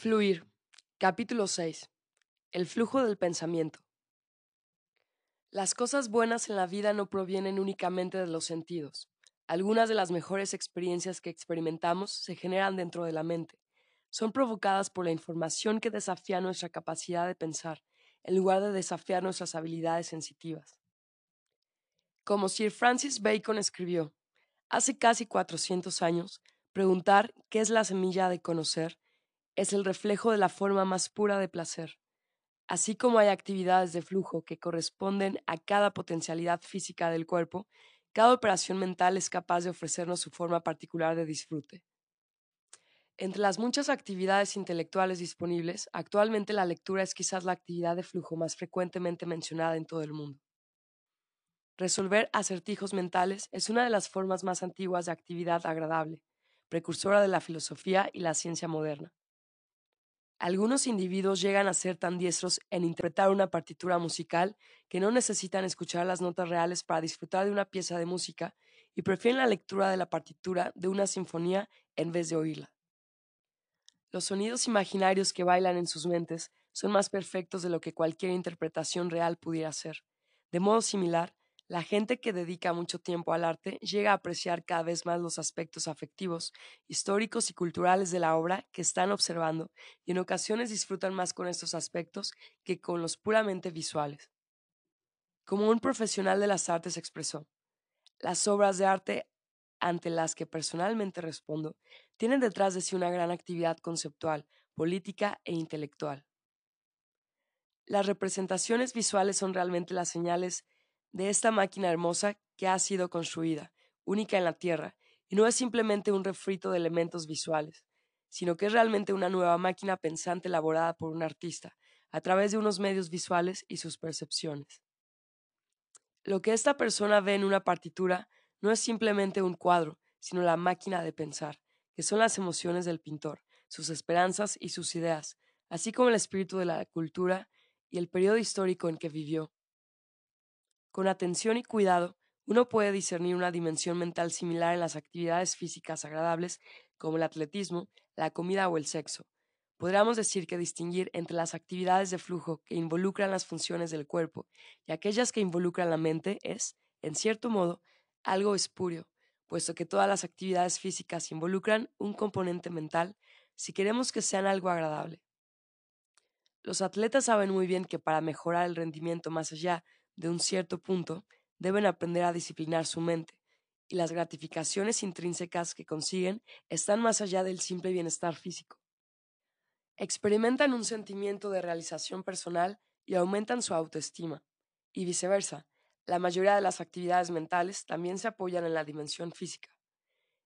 Fluir. Capítulo 6. El flujo del pensamiento. Las cosas buenas en la vida no provienen únicamente de los sentidos. Algunas de las mejores experiencias que experimentamos se generan dentro de la mente. Son provocadas por la información que desafía nuestra capacidad de pensar, en lugar de desafiar nuestras habilidades sensitivas. Como Sir Francis Bacon escribió, hace casi 400 años, preguntar qué es la semilla de conocer es el reflejo de la forma más pura de placer. Así como hay actividades de flujo que corresponden a cada potencialidad física del cuerpo, cada operación mental es capaz de ofrecernos su forma particular de disfrute. Entre las muchas actividades intelectuales disponibles, actualmente la lectura es quizás la actividad de flujo más frecuentemente mencionada en todo el mundo. Resolver acertijos mentales es una de las formas más antiguas de actividad agradable, precursora de la filosofía y la ciencia moderna. Algunos individuos llegan a ser tan diestros en interpretar una partitura musical que no necesitan escuchar las notas reales para disfrutar de una pieza de música y prefieren la lectura de la partitura de una sinfonía en vez de oírla. Los sonidos imaginarios que bailan en sus mentes son más perfectos de lo que cualquier interpretación real pudiera ser. De modo similar, la gente que dedica mucho tiempo al arte llega a apreciar cada vez más los aspectos afectivos, históricos y culturales de la obra que están observando y en ocasiones disfrutan más con estos aspectos que con los puramente visuales. Como un profesional de las artes expresó, las obras de arte ante las que personalmente respondo tienen detrás de sí una gran actividad conceptual, política e intelectual. Las representaciones visuales son realmente las señales de esta máquina hermosa que ha sido construida, única en la Tierra, y no es simplemente un refrito de elementos visuales, sino que es realmente una nueva máquina pensante elaborada por un artista, a través de unos medios visuales y sus percepciones. Lo que esta persona ve en una partitura no es simplemente un cuadro, sino la máquina de pensar, que son las emociones del pintor, sus esperanzas y sus ideas, así como el espíritu de la cultura y el periodo histórico en que vivió. Con atención y cuidado, uno puede discernir una dimensión mental similar en las actividades físicas agradables como el atletismo, la comida o el sexo. Podríamos decir que distinguir entre las actividades de flujo que involucran las funciones del cuerpo y aquellas que involucran la mente es, en cierto modo, algo espurio, puesto que todas las actividades físicas involucran un componente mental si queremos que sean algo agradable. Los atletas saben muy bien que para mejorar el rendimiento más allá de un cierto punto, deben aprender a disciplinar su mente, y las gratificaciones intrínsecas que consiguen están más allá del simple bienestar físico. Experimentan un sentimiento de realización personal y aumentan su autoestima, y viceversa, la mayoría de las actividades mentales también se apoyan en la dimensión física.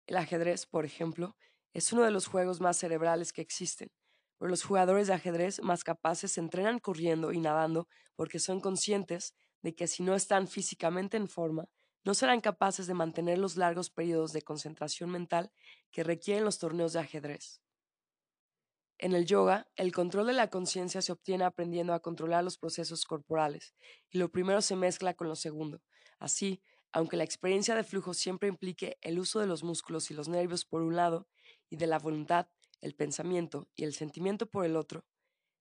El ajedrez, por ejemplo, es uno de los juegos más cerebrales que existen, pero los jugadores de ajedrez más capaces se entrenan corriendo y nadando porque son conscientes de que si no están físicamente en forma, no serán capaces de mantener los largos periodos de concentración mental que requieren los torneos de ajedrez. En el yoga, el control de la conciencia se obtiene aprendiendo a controlar los procesos corporales, y lo primero se mezcla con lo segundo. Así, aunque la experiencia de flujo siempre implique el uso de los músculos y los nervios por un lado, y de la voluntad, el pensamiento y el sentimiento por el otro,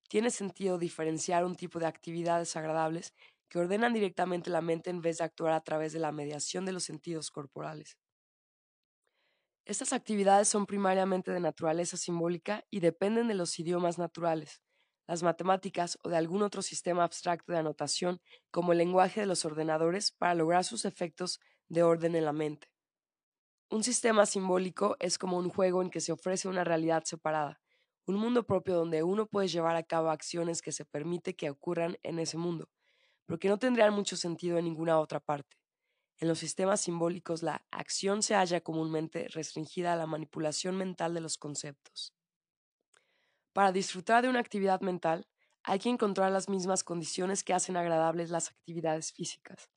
tiene sentido diferenciar un tipo de actividades agradables que ordenan directamente la mente en vez de actuar a través de la mediación de los sentidos corporales. Estas actividades son primariamente de naturaleza simbólica y dependen de los idiomas naturales, las matemáticas o de algún otro sistema abstracto de anotación como el lenguaje de los ordenadores para lograr sus efectos de orden en la mente. Un sistema simbólico es como un juego en que se ofrece una realidad separada, un mundo propio donde uno puede llevar a cabo acciones que se permite que ocurran en ese mundo, porque no tendrían mucho sentido en ninguna otra parte. En los sistemas simbólicos la acción se halla comúnmente restringida a la manipulación mental de los conceptos. Para disfrutar de una actividad mental, hay que encontrar las mismas condiciones que hacen agradables las actividades físicas.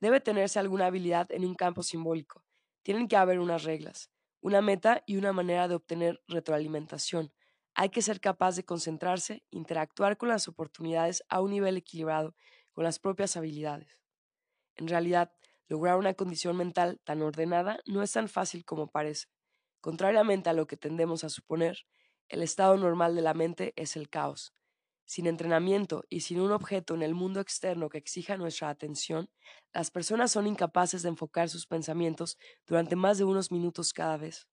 Debe tenerse alguna habilidad en un campo simbólico. Tienen que haber unas reglas, una meta y una manera de obtener retroalimentación. Hay que ser capaz de concentrarse, interactuar con las oportunidades a un nivel equilibrado con las propias habilidades. En realidad, lograr una condición mental tan ordenada no es tan fácil como parece. Contrariamente a lo que tendemos a suponer, el estado normal de la mente es el caos. Sin entrenamiento y sin un objeto en el mundo externo que exija nuestra atención, las personas son incapaces de enfocar sus pensamientos durante más de unos minutos cada vez.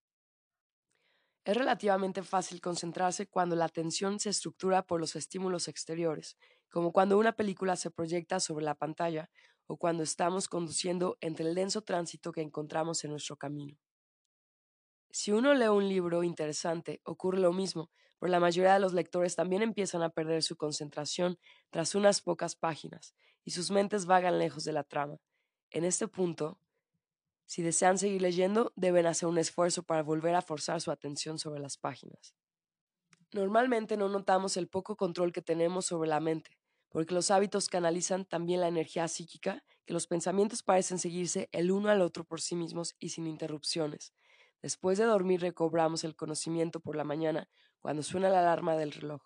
Es relativamente fácil concentrarse cuando la atención se estructura por los estímulos exteriores, como cuando una película se proyecta sobre la pantalla o cuando estamos conduciendo entre el denso tránsito que encontramos en nuestro camino. Si uno lee un libro interesante, ocurre lo mismo, pero la mayoría de los lectores también empiezan a perder su concentración tras unas pocas páginas, y sus mentes vagan lejos de la trama. En este punto, si desean seguir leyendo, deben hacer un esfuerzo para volver a forzar su atención sobre las páginas. Normalmente no notamos el poco control que tenemos sobre la mente, porque los hábitos canalizan también la energía psíquica, que los pensamientos parecen seguirse el uno al otro por sí mismos y sin interrupciones. Después de dormir recobramos el conocimiento por la mañana cuando suena la alarma del reloj,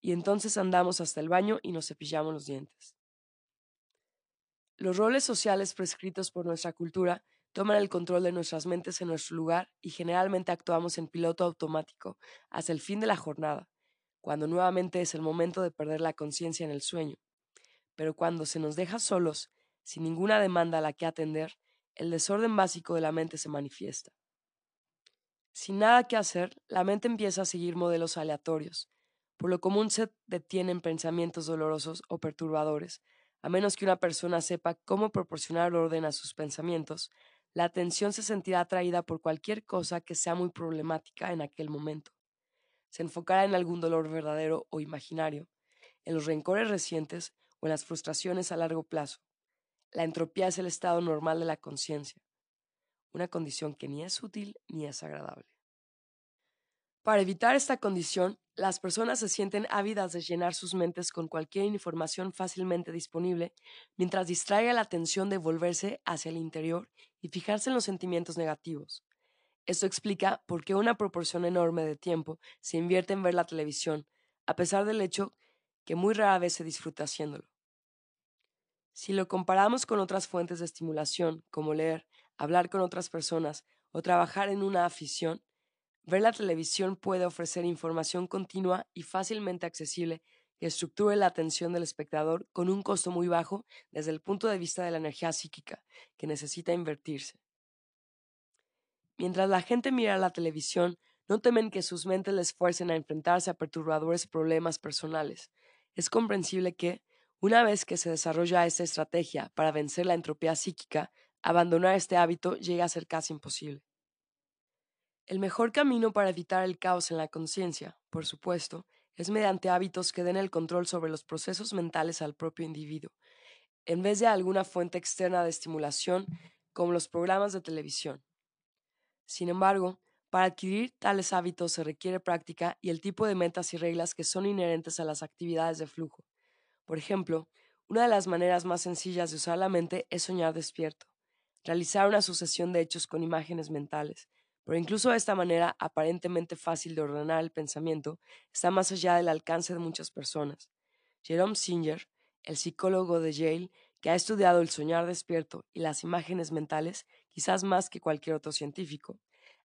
y entonces andamos hasta el baño y nos cepillamos los dientes. Los roles sociales prescritos por nuestra cultura toman el control de nuestras mentes en nuestro lugar y generalmente actuamos en piloto automático hasta el fin de la jornada, cuando nuevamente es el momento de perder la conciencia en el sueño. Pero cuando se nos deja solos, sin ninguna demanda a la que atender, el desorden básico de la mente se manifiesta. Sin nada que hacer, la mente empieza a seguir modelos aleatorios. Por lo común se detienen pensamientos dolorosos o perturbadores, a menos que una persona sepa cómo proporcionar orden a sus pensamientos, la atención se sentirá atraída por cualquier cosa que sea muy problemática en aquel momento. Se enfocará en algún dolor verdadero o imaginario, en los rencores recientes o en las frustraciones a largo plazo. La entropía es el estado normal de la conciencia, una condición que ni es útil ni es agradable. Para evitar esta condición, las personas se sienten ávidas de llenar sus mentes con cualquier información fácilmente disponible, mientras distraiga la atención de volverse hacia el interior y fijarse en los sentimientos negativos. Esto explica por qué una proporción enorme de tiempo se invierte en ver la televisión, a pesar del hecho que muy rara vez se disfruta haciéndolo. Si lo comparamos con otras fuentes de estimulación, como leer, hablar con otras personas o trabajar en una afición, Ver la televisión puede ofrecer información continua y fácilmente accesible que estructure la atención del espectador con un costo muy bajo desde el punto de vista de la energía psíquica que necesita invertirse. Mientras la gente mira la televisión, no temen que sus mentes les fuercen a enfrentarse a perturbadores problemas personales. Es comprensible que, una vez que se desarrolla esta estrategia para vencer la entropía psíquica, abandonar este hábito llegue a ser casi imposible. El mejor camino para evitar el caos en la conciencia, por supuesto, es mediante hábitos que den el control sobre los procesos mentales al propio individuo, en vez de alguna fuente externa de estimulación como los programas de televisión. Sin embargo, para adquirir tales hábitos se requiere práctica y el tipo de metas y reglas que son inherentes a las actividades de flujo. Por ejemplo, una de las maneras más sencillas de usar la mente es soñar despierto, realizar una sucesión de hechos con imágenes mentales, pero incluso esta manera aparentemente fácil de ordenar el pensamiento está más allá del alcance de muchas personas. Jerome Singer, el psicólogo de Yale, que ha estudiado el soñar despierto y las imágenes mentales, quizás más que cualquier otro científico,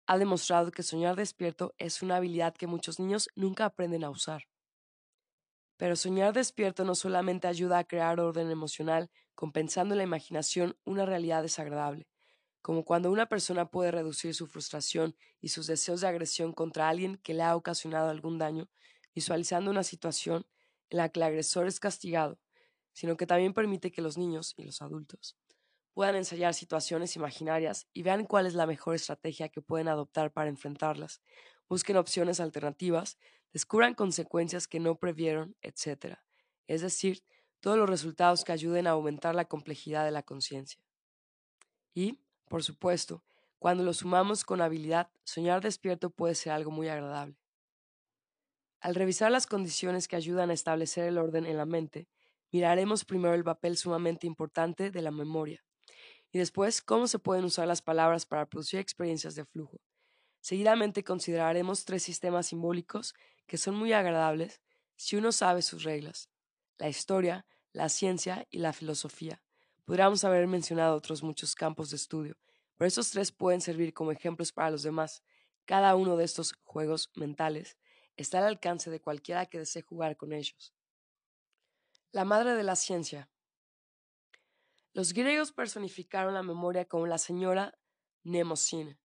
ha demostrado que soñar despierto es una habilidad que muchos niños nunca aprenden a usar. Pero soñar despierto no solamente ayuda a crear orden emocional, compensando en la imaginación una realidad desagradable, como cuando una persona puede reducir su frustración y sus deseos de agresión contra alguien que le ha ocasionado algún daño, visualizando una situación en la que el agresor es castigado, sino que también permite que los niños y los adultos puedan ensayar situaciones imaginarias y vean cuál es la mejor estrategia que pueden adoptar para enfrentarlas, busquen opciones alternativas, descubran consecuencias que no previeron, etc. Es decir, todos los resultados que ayuden a aumentar la complejidad de la conciencia. Y, por supuesto, cuando lo sumamos con habilidad, soñar despierto puede ser algo muy agradable. Al revisar las condiciones que ayudan a establecer el orden en la mente, miraremos primero el papel sumamente importante de la memoria y después cómo se pueden usar las palabras para producir experiencias de flujo. Seguidamente consideraremos tres sistemas simbólicos que son muy agradables si uno sabe sus reglas, la historia, la ciencia y la filosofía. Podríamos haber mencionado otros muchos campos de estudio, pero estos tres pueden servir como ejemplos para los demás. Cada uno de estos juegos mentales está al alcance de cualquiera que desee jugar con ellos. La madre de la ciencia. Los griegos personificaron la memoria como la señora Mnemosine,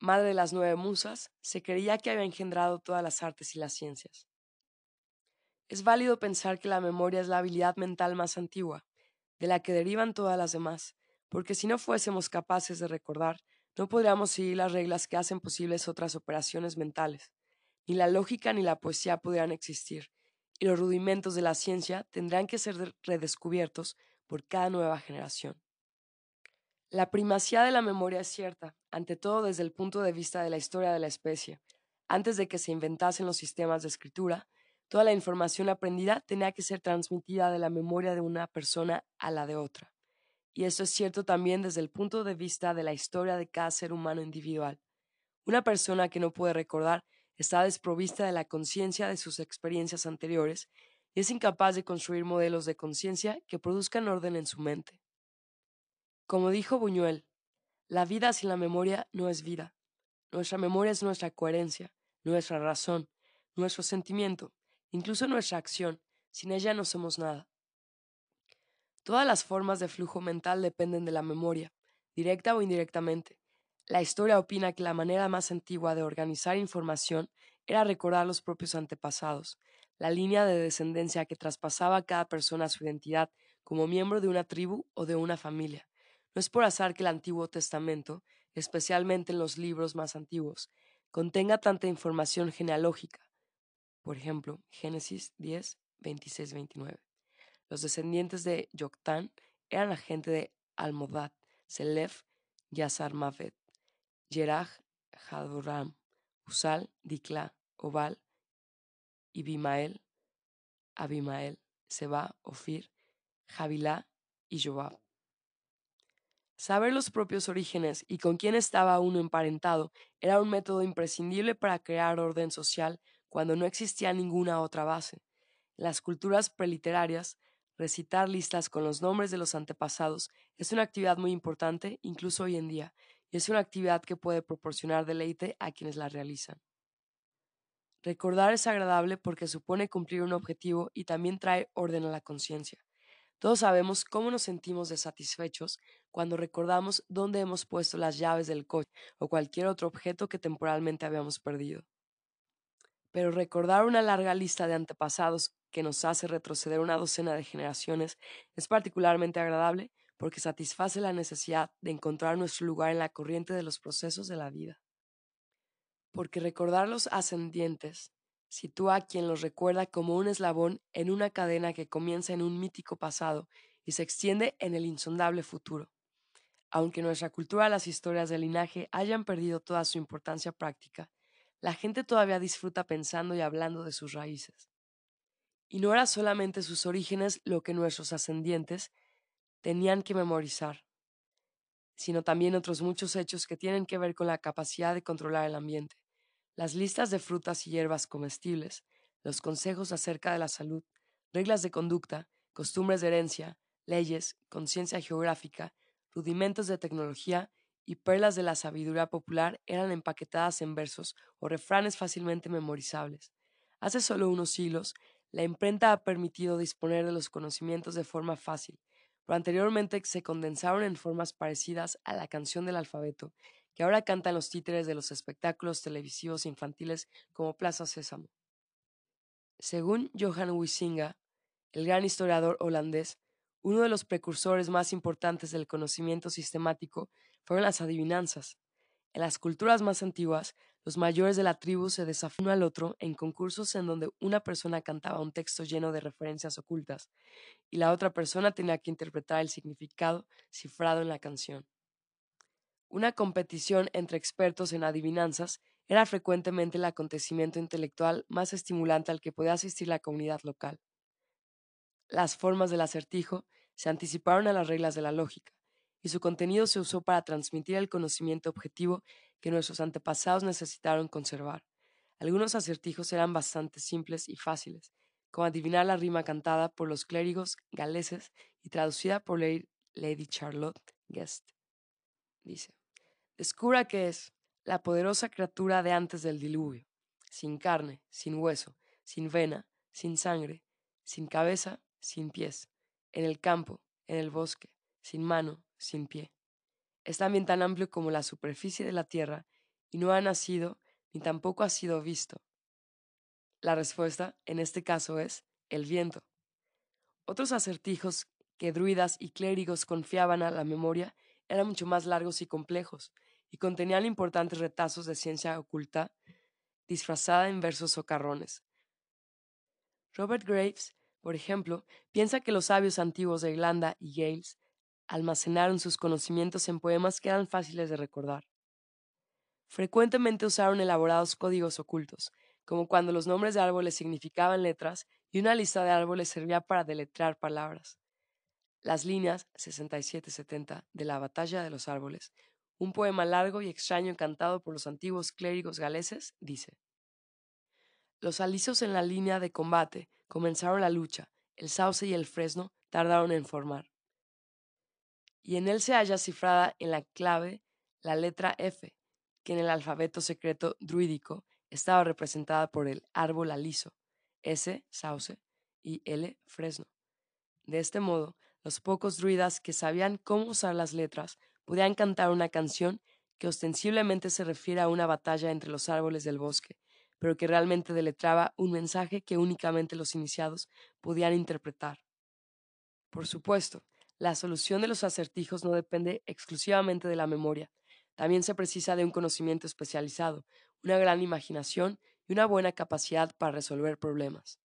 madre de las nueve musas, se creía que había engendrado todas las artes y las ciencias. Es válido pensar que la memoria es la habilidad mental más antigua, de la que derivan todas las demás, porque si no fuésemos capaces de recordar, no podríamos seguir las reglas que hacen posibles otras operaciones mentales. Ni la lógica ni la poesía podrían existir, y los rudimentos de la ciencia tendrán que ser redescubiertos por cada nueva generación. La primacía de la memoria es cierta, ante todo desde el punto de vista de la historia de la especie. Antes de que se inventasen los sistemas de escritura, toda la información aprendida tenía que ser transmitida de la memoria de una persona a la de otra. Y eso es cierto también desde el punto de vista de la historia de cada ser humano individual. Una persona que no puede recordar está desprovista de la conciencia de sus experiencias anteriores y es incapaz de construir modelos de conciencia que produzcan orden en su mente. Como dijo Buñuel, la vida sin la memoria no es vida. Nuestra memoria es nuestra coherencia, nuestra razón, nuestro sentimiento, incluso nuestra acción. Sin ella no somos nada. Todas las formas de flujo mental dependen de la memoria, directa o indirectamente. La historia opina que la manera más antigua de organizar información era recordar los propios antepasados, la línea de descendencia que traspasaba a cada persona su identidad como miembro de una tribu o de una familia. No es por azar que el Antiguo Testamento, especialmente en los libros más antiguos, contenga tanta información genealógica. Por ejemplo, Génesis 10, 26, 29. Los descendientes de Yoctán eran la gente de Almodad, Selef, Yazarmavet, Yeraj, Hadoram, Usal, Dikla, Obal, Ibimael, Abimael, Seba, Ofir, Javilá y Jobab. Saber los propios orígenes y con quién estaba uno emparentado era un método imprescindible para crear orden social cuando no existía ninguna otra base. En las culturas preliterarias, Recitar listas con los nombres de los antepasados es una actividad muy importante incluso hoy en día, y es una actividad que puede proporcionar deleite a quienes la realizan. Recordar es agradable porque supone cumplir un objetivo y también trae orden a la conciencia. Todos sabemos cómo nos sentimos desatisfechos cuando recordamos dónde hemos puesto las llaves del coche o cualquier otro objeto que temporalmente habíamos perdido. Pero recordar una larga lista de antepasados que nos hace retroceder una docena de generaciones es particularmente agradable porque satisface la necesidad de encontrar nuestro lugar en la corriente de los procesos de la vida. Porque recordar los ascendientes sitúa a quien los recuerda como un eslabón en una cadena que comienza en un mítico pasado y se extiende en el insondable futuro. Aunque nuestra cultura las historias del linaje hayan perdido toda su importancia práctica, la gente todavía disfruta pensando y hablando de sus raíces. Y no era solamente sus orígenes lo que nuestros ascendientes tenían que memorizar, sino también otros muchos hechos que tienen que ver con la capacidad de controlar el ambiente, las listas de frutas y hierbas comestibles, los consejos acerca de la salud, reglas de conducta, costumbres de herencia, leyes, conciencia geográfica, rudimentos de tecnología y perlas de la sabiduría popular eran empaquetadas en versos o refranes fácilmente memorizables. Hace solo unos siglos, la imprenta ha permitido disponer de los conocimientos de forma fácil, pero anteriormente se condensaron en formas parecidas a la canción del alfabeto, que ahora cantan los títeres de los espectáculos televisivos infantiles como Plaza Sésamo. Según Johan Huizinga, el gran historiador holandés, uno de los precursores más importantes del conocimiento sistemático fueron las adivinanzas. En las culturas más antiguas, los mayores de la tribu se desafían al otro en concursos en donde una persona cantaba un texto lleno de referencias ocultas y la otra persona tenía que interpretar el significado cifrado en la canción. Una competición entre expertos en adivinanzas era frecuentemente el acontecimiento intelectual más estimulante al que podía asistir la comunidad local. Las formas del acertijo se anticiparon a las reglas de la lógica, y su contenido se usó para transmitir el conocimiento objetivo que nuestros antepasados necesitaron conservar. Algunos acertijos eran bastante simples y fáciles, como adivinar la rima cantada por los clérigos galeses y traducida por Lady Charlotte Guest. Dice, descubra qué es la poderosa criatura de antes del diluvio. sin carne, sin hueso, sin vena, sin sangre, sin cabeza, sin pies, en el campo, en el bosque, sin mano, sin pie. Es también tan amplio como la superficie de la tierra y no ha nacido ni tampoco ha sido visto. La respuesta, en este caso, es el viento. Otros acertijos que druidas y clérigos confiaban a la memoria eran mucho más largos y complejos, y contenían importantes retazos de ciencia oculta disfrazada en versos socarrones. Robert Graves, por ejemplo, piensa que los sabios antiguos de Irlanda y Gales almacenaron sus conocimientos en poemas que eran fáciles de recordar. Frecuentemente usaron elaborados códigos ocultos, como cuando los nombres de árboles significaban letras y una lista de árboles servía para deletrear palabras. Las líneas 67-70 de la Batalla de los Árboles, un poema largo y extraño cantado por los antiguos clérigos galeses, dice: Los alisos en la línea de combate comenzaron la lucha, el sauce y el fresno tardaron en formar. Y en él se halla cifrada en la clave la letra F, que en el alfabeto secreto druídico estaba representada por el árbol aliso, S, sauce, y L, fresno. De este modo, los pocos druidas que sabían cómo usar las letras podían cantar una canción que ostensiblemente se refiere a una batalla entre los árboles del bosque, pero que realmente deletraba un mensaje que únicamente los iniciados podían interpretar. Por supuesto, la solución de los acertijos no depende exclusivamente de la memoria, también se precisa de un conocimiento especializado, una gran imaginación y una buena capacidad para resolver problemas.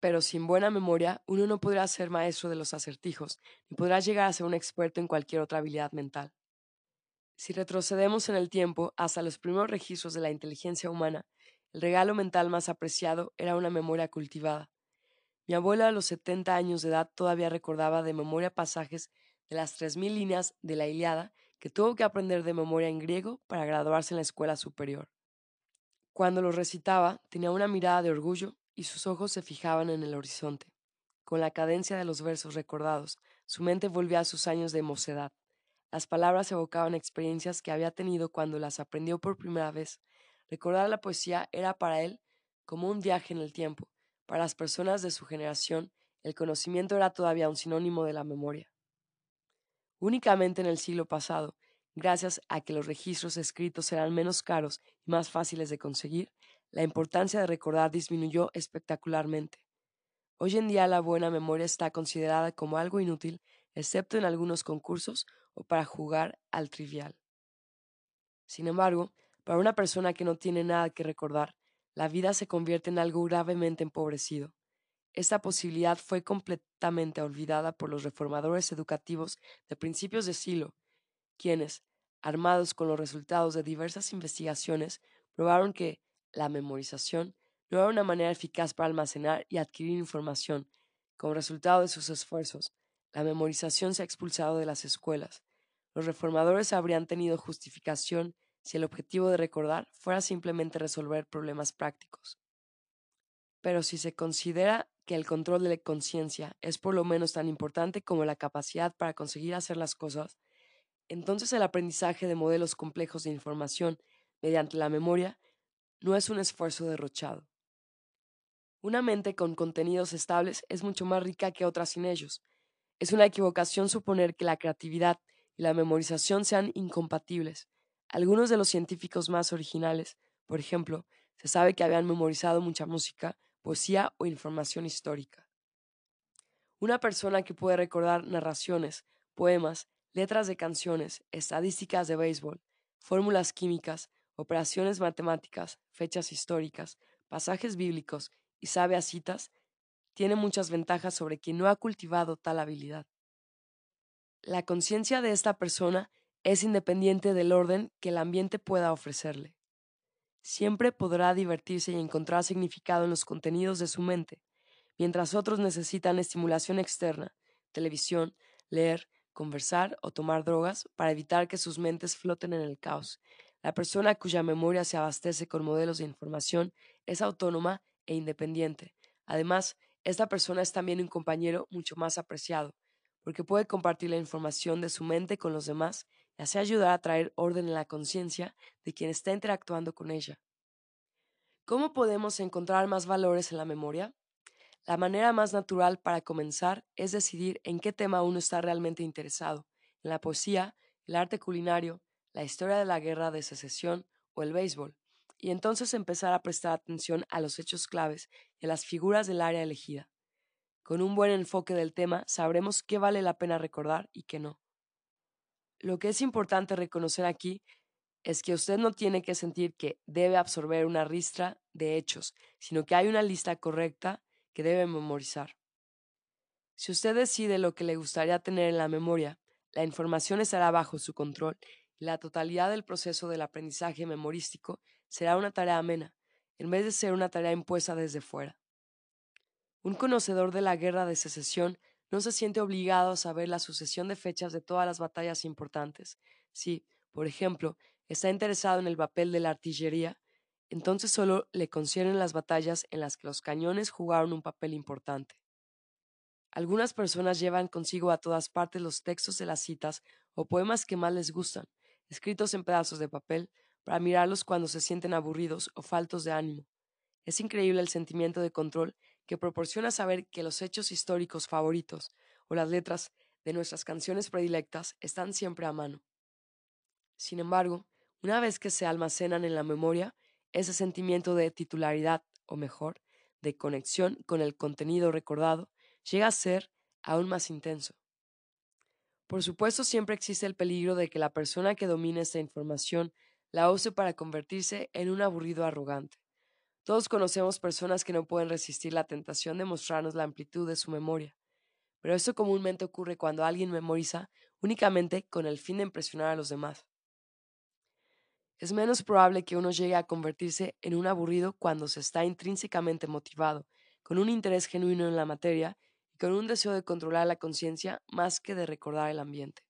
Pero sin buena memoria, uno no podrá ser maestro de los acertijos, ni podrá llegar a ser un experto en cualquier otra habilidad mental. Si retrocedemos en el tiempo hasta los primeros registros de la inteligencia humana, el regalo mental más apreciado era una memoria cultivada. Mi abuela a los 70 años de edad todavía recordaba de memoria pasajes de las 3.000 líneas de la Iliada que tuvo que aprender de memoria en griego para graduarse en la escuela superior. Cuando los recitaba, tenía una mirada de orgullo y sus ojos se fijaban en el horizonte. Con la cadencia de los versos recordados, su mente volvía a sus años de mocedad. Las palabras evocaban experiencias que había tenido cuando las aprendió por primera vez. Recordar la poesía era para él como un viaje en el tiempo. Para las personas de su generación, el conocimiento era todavía un sinónimo de la memoria. Únicamente en el siglo pasado, gracias a que los registros escritos eran menos caros y más fáciles de conseguir, la importancia de recordar disminuyó espectacularmente. Hoy en día la buena memoria está considerada como algo inútil, excepto en algunos concursos o para jugar al trivial. Sin embargo, para una persona que no tiene nada que recordar, la vida se convierte en algo gravemente empobrecido. Esta posibilidad fue completamente olvidada por los reformadores educativos de principios de siglo, quienes, armados con los resultados de diversas investigaciones, probaron que la memorización no era una manera eficaz para almacenar y adquirir información. Como resultado de sus esfuerzos, la memorización se ha expulsado de las escuelas. Los reformadores habrían tenido justificación si el objetivo de recordar fuera simplemente resolver problemas prácticos. Pero si se considera que el control de la conciencia es por lo menos tan importante como la capacidad para conseguir hacer las cosas, entonces el aprendizaje de modelos complejos de información mediante la memoria no es un esfuerzo derrochado. Una mente con contenidos estables es mucho más rica que otras sin ellos. Es una equivocación suponer que la creatividad y la memorización sean incompatibles. Algunos de los científicos más originales, por ejemplo, se sabe que habían memorizado mucha música poesía o información histórica. Una persona que puede recordar narraciones, poemas, letras de canciones, estadísticas de béisbol, fórmulas químicas, operaciones matemáticas, fechas históricas, pasajes bíblicos y sabe a citas, tiene muchas ventajas sobre quien no ha cultivado tal habilidad. La conciencia de esta persona es independiente del orden que el ambiente pueda ofrecerle siempre podrá divertirse y encontrar significado en los contenidos de su mente, mientras otros necesitan estimulación externa, televisión, leer, conversar o tomar drogas para evitar que sus mentes floten en el caos. La persona cuya memoria se abastece con modelos de información es autónoma e independiente. Además, esta persona es también un compañero mucho más apreciado, porque puede compartir la información de su mente con los demás y así ayudar a traer orden en la conciencia de quien está interactuando con ella. ¿Cómo podemos encontrar más valores en la memoria? La manera más natural para comenzar es decidir en qué tema uno está realmente interesado, en la poesía, el arte culinario, la historia de la guerra de secesión o el béisbol, y entonces empezar a prestar atención a los hechos claves y a las figuras del área elegida. Con un buen enfoque del tema sabremos qué vale la pena recordar y qué no. Lo que es importante reconocer aquí es que usted no tiene que sentir que debe absorber una ristra de hechos, sino que hay una lista correcta que debe memorizar. Si usted decide lo que le gustaría tener en la memoria, la información estará bajo su control la totalidad del proceso del aprendizaje memorístico será una tarea amena, en vez de ser una tarea impuesta desde fuera. Un conocedor de la guerra de secesión no se siente obligado a saber la sucesión de fechas de todas las batallas importantes. Si, por ejemplo, está interesado en el papel de la artillería, entonces solo le conciernen las batallas en las que los cañones jugaron un papel importante. Algunas personas llevan consigo a todas partes los textos de las citas o poemas que más les gustan, escritos en pedazos de papel, para mirarlos cuando se sienten aburridos o faltos de ánimo. Es increíble el sentimiento de control que proporciona saber que los hechos históricos favoritos o las letras de nuestras canciones predilectas están siempre a mano. Sin embargo, una vez que se almacenan en la memoria, ese sentimiento de titularidad, o mejor, de conexión con el contenido recordado, llega a ser aún más intenso. Por supuesto, siempre existe el peligro de que la persona que domine esta información la use para convertirse en un aburrido arrogante. Todos conocemos personas que no pueden resistir la tentación de mostrarnos la amplitud de su memoria, pero esto comúnmente ocurre cuando alguien memoriza únicamente con el fin de impresionar a los demás. Es menos probable que uno llegue a convertirse en un aburrido cuando se está intrínsecamente motivado, con un interés genuino en la materia con un deseo de controlar la conciencia más que de recordar el ambiente.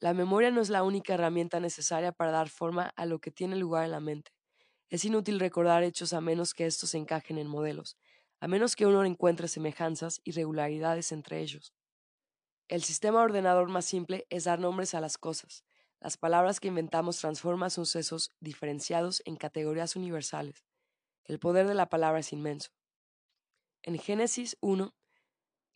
La memoria no es la única herramienta necesaria para dar forma a lo que tiene lugar en la mente. Es inútil recordar hechos a menos que estos encajen en modelos, a menos que uno encuentre semejanzas y regularidades entre ellos. El sistema ordenador más simple es dar nombres a las cosas, las palabras que inventamos transforman sucesos diferenciados en categorías universales. El poder de la palabra es inmenso. En Génesis 1,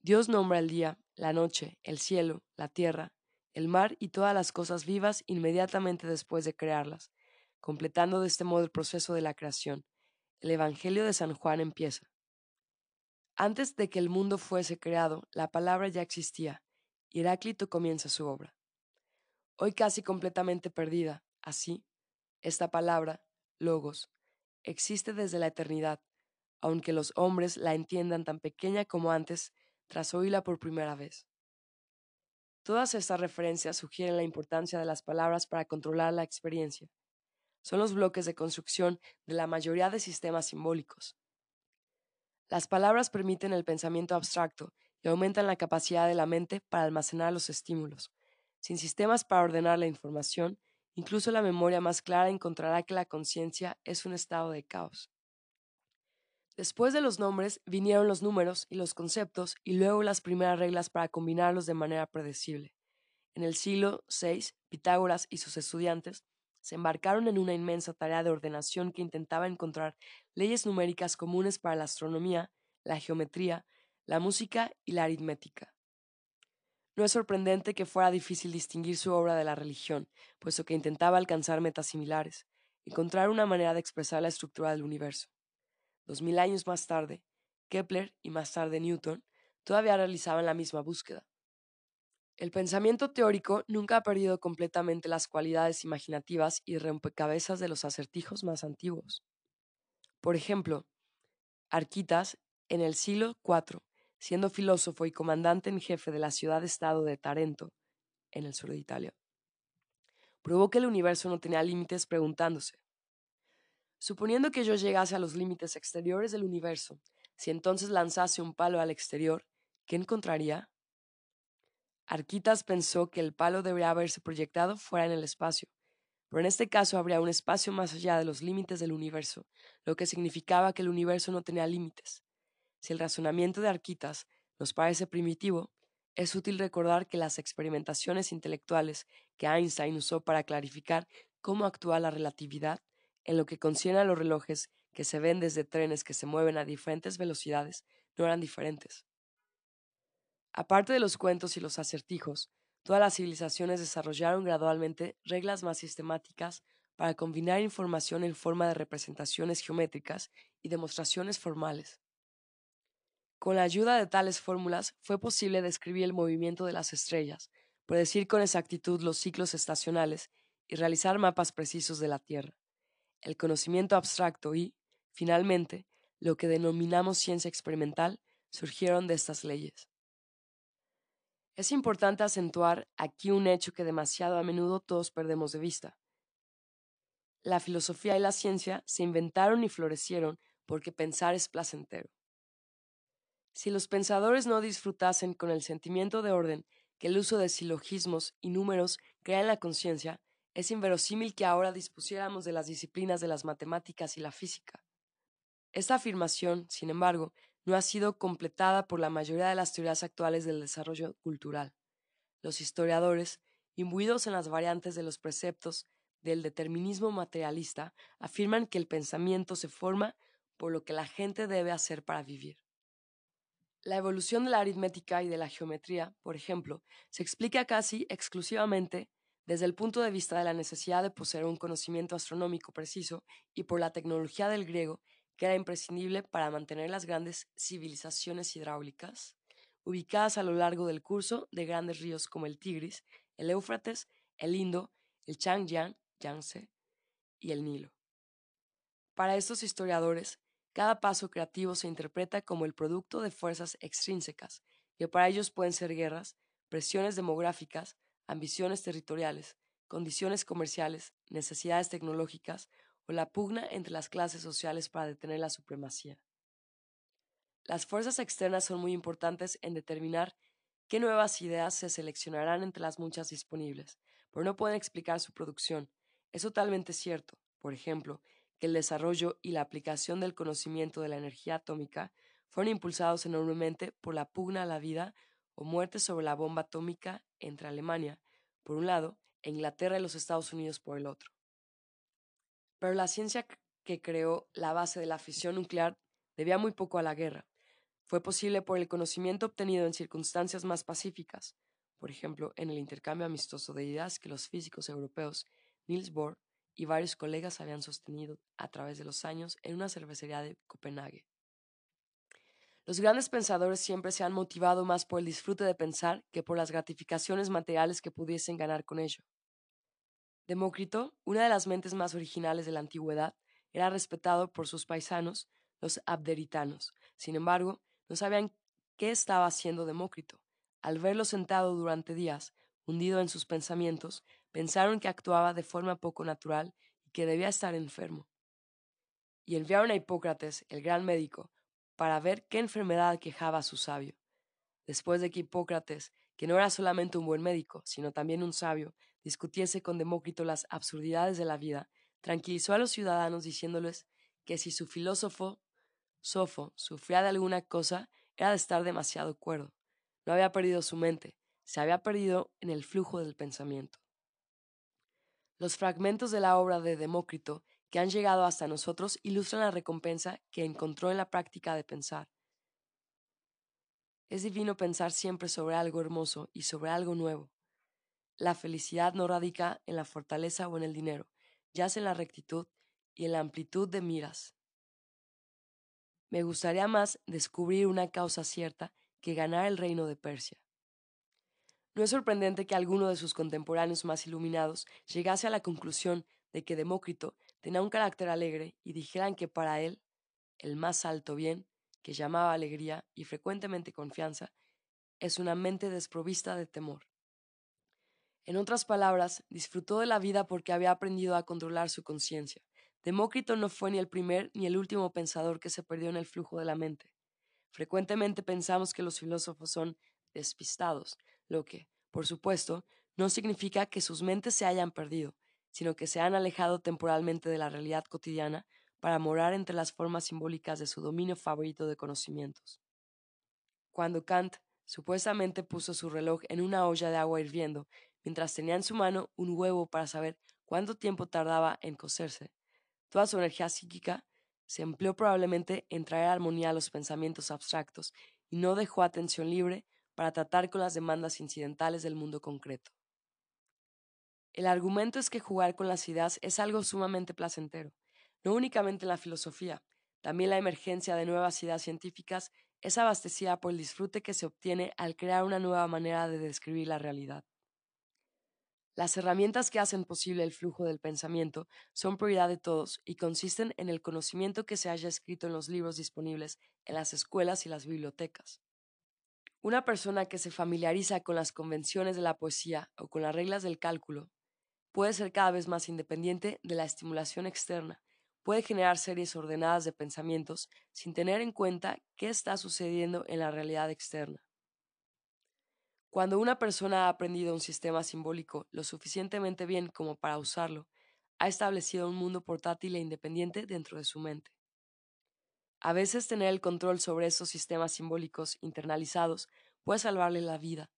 Dios nombra el día, la noche, el cielo, la tierra, el mar y todas las cosas vivas inmediatamente después de crearlas, completando de este modo el proceso de la creación. El Evangelio de San Juan empieza. Antes de que el mundo fuese creado, la palabra ya existía, Heráclito comienza su obra hoy casi completamente perdida. Así, esta palabra, logos, existe desde la eternidad, aunque los hombres la entiendan tan pequeña como antes tras oírla por primera vez. Todas estas referencias sugieren la importancia de las palabras para controlar la experiencia. Son los bloques de construcción de la mayoría de sistemas simbólicos. Las palabras permiten el pensamiento abstracto y aumentan la capacidad de la mente para almacenar los estímulos, sin sistemas para ordenar la información, incluso la memoria más clara encontrará que la conciencia es un estado de caos. Después de los nombres vinieron los números y los conceptos y luego las primeras reglas para combinarlos de manera predecible. En el siglo VI, Pitágoras y sus estudiantes se embarcaron en una inmensa tarea de ordenación que intentaba encontrar leyes numéricas comunes para la astronomía, la geometría, la música y la aritmética. No es sorprendente que fuera difícil distinguir su obra de la religión, puesto que intentaba alcanzar metas similares, encontrar una manera de expresar la estructura del universo. Dos mil años más tarde, Kepler y más tarde Newton todavía realizaban la misma búsqueda. El pensamiento teórico nunca ha perdido completamente las cualidades imaginativas y rompecabezas de los acertijos más antiguos. Por ejemplo, Arquitas, en el siglo IV, siendo filósofo y comandante en jefe de la ciudad-estado de Tarento, en el sur de Italia. Probó que el universo no tenía límites preguntándose, suponiendo que yo llegase a los límites exteriores del universo, si entonces lanzase un palo al exterior, ¿qué encontraría? Arquitas pensó que el palo debería haberse proyectado fuera en el espacio, pero en este caso habría un espacio más allá de los límites del universo, lo que significaba que el universo no tenía límites. Si el razonamiento de Arquitas nos parece primitivo, es útil recordar que las experimentaciones intelectuales que Einstein usó para clarificar cómo actúa la relatividad en lo que concierne a los relojes que se ven desde trenes que se mueven a diferentes velocidades, no eran diferentes. Aparte de los cuentos y los acertijos, todas las civilizaciones desarrollaron gradualmente reglas más sistemáticas para combinar información en forma de representaciones geométricas y demostraciones formales. Con la ayuda de tales fórmulas fue posible describir el movimiento de las estrellas, predecir con exactitud los ciclos estacionales y realizar mapas precisos de la Tierra. El conocimiento abstracto y, finalmente, lo que denominamos ciencia experimental surgieron de estas leyes. Es importante acentuar aquí un hecho que demasiado a menudo todos perdemos de vista. La filosofía y la ciencia se inventaron y florecieron porque pensar es placentero. Si los pensadores no disfrutasen con el sentimiento de orden que el uso de silogismos y números crea en la conciencia, es inverosímil que ahora dispusiéramos de las disciplinas de las matemáticas y la física. Esta afirmación, sin embargo, no ha sido completada por la mayoría de las teorías actuales del desarrollo cultural. Los historiadores, imbuidos en las variantes de los preceptos del determinismo materialista, afirman que el pensamiento se forma por lo que la gente debe hacer para vivir. La evolución de la aritmética y de la geometría, por ejemplo, se explica casi exclusivamente desde el punto de vista de la necesidad de poseer un conocimiento astronómico preciso y por la tecnología del griego que era imprescindible para mantener las grandes civilizaciones hidráulicas ubicadas a lo largo del curso de grandes ríos como el Tigris, el Éufrates, el Indo, el Changjiang, Yangtze y el Nilo. Para estos historiadores, cada paso creativo se interpreta como el producto de fuerzas extrínsecas, que para ellos pueden ser guerras, presiones demográficas, ambiciones territoriales, condiciones comerciales, necesidades tecnológicas o la pugna entre las clases sociales para detener la supremacía. Las fuerzas externas son muy importantes en determinar qué nuevas ideas se seleccionarán entre las muchas disponibles, pero no pueden explicar su producción. Es totalmente cierto, por ejemplo, que el desarrollo y la aplicación del conocimiento de la energía atómica fueron impulsados enormemente por la pugna a la vida o muerte sobre la bomba atómica entre Alemania, por un lado, e Inglaterra y los Estados Unidos por el otro. Pero la ciencia que creó la base de la fisión nuclear debía muy poco a la guerra. Fue posible por el conocimiento obtenido en circunstancias más pacíficas, por ejemplo, en el intercambio amistoso de ideas que los físicos europeos Niels Bohr y varios colegas habían sostenido a través de los años en una cervecería de Copenhague. Los grandes pensadores siempre se han motivado más por el disfrute de pensar que por las gratificaciones materiales que pudiesen ganar con ello. Demócrito, una de las mentes más originales de la antigüedad, era respetado por sus paisanos, los abderitanos. Sin embargo, no sabían qué estaba haciendo Demócrito. Al verlo sentado durante días, hundido en sus pensamientos, pensaron que actuaba de forma poco natural y que debía estar enfermo. Y enviaron a Hipócrates, el gran médico, para ver qué enfermedad quejaba a su sabio. Después de que Hipócrates, que no era solamente un buen médico, sino también un sabio, discutiese con Demócrito las absurdidades de la vida, tranquilizó a los ciudadanos diciéndoles que si su filósofo Sofo sufría de alguna cosa era de estar demasiado cuerdo. No había perdido su mente, se había perdido en el flujo del pensamiento. Los fragmentos de la obra de Demócrito han llegado hasta nosotros ilustran la recompensa que encontró en la práctica de pensar. Es divino pensar siempre sobre algo hermoso y sobre algo nuevo. La felicidad no radica en la fortaleza o en el dinero, yace en la rectitud y en la amplitud de miras. Me gustaría más descubrir una causa cierta que ganar el reino de Persia. No es sorprendente que alguno de sus contemporáneos más iluminados llegase a la conclusión de que Demócrito tenía un carácter alegre y dijeran que para él el más alto bien, que llamaba alegría y frecuentemente confianza, es una mente desprovista de temor. En otras palabras, disfrutó de la vida porque había aprendido a controlar su conciencia. Demócrito no fue ni el primer ni el último pensador que se perdió en el flujo de la mente. Frecuentemente pensamos que los filósofos son despistados, lo que, por supuesto, no significa que sus mentes se hayan perdido, sino que se han alejado temporalmente de la realidad cotidiana para morar entre las formas simbólicas de su dominio favorito de conocimientos. Cuando Kant supuestamente puso su reloj en una olla de agua hirviendo, mientras tenía en su mano un huevo para saber cuánto tiempo tardaba en cocerse, toda su energía psíquica se empleó probablemente en traer armonía a los pensamientos abstractos y no dejó atención libre para tratar con las demandas incidentales del mundo concreto. El argumento es que jugar con las ideas es algo sumamente placentero, no únicamente en la filosofía, también la emergencia de nuevas ideas científicas es abastecida por el disfrute que se obtiene al crear una nueva manera de describir la realidad. Las herramientas que hacen posible el flujo del pensamiento son prioridad de todos y consisten en el conocimiento que se haya escrito en los libros disponibles en las escuelas y las bibliotecas. Una persona que se familiariza con las convenciones de la poesía o con las reglas del cálculo puede ser cada vez más independiente de la estimulación externa, puede generar series ordenadas de pensamientos sin tener en cuenta qué está sucediendo en la realidad externa. Cuando una persona ha aprendido un sistema simbólico lo suficientemente bien como para usarlo, ha establecido un mundo portátil e independiente dentro de su mente. A veces tener el control sobre esos sistemas simbólicos internalizados puede salvarle la vida.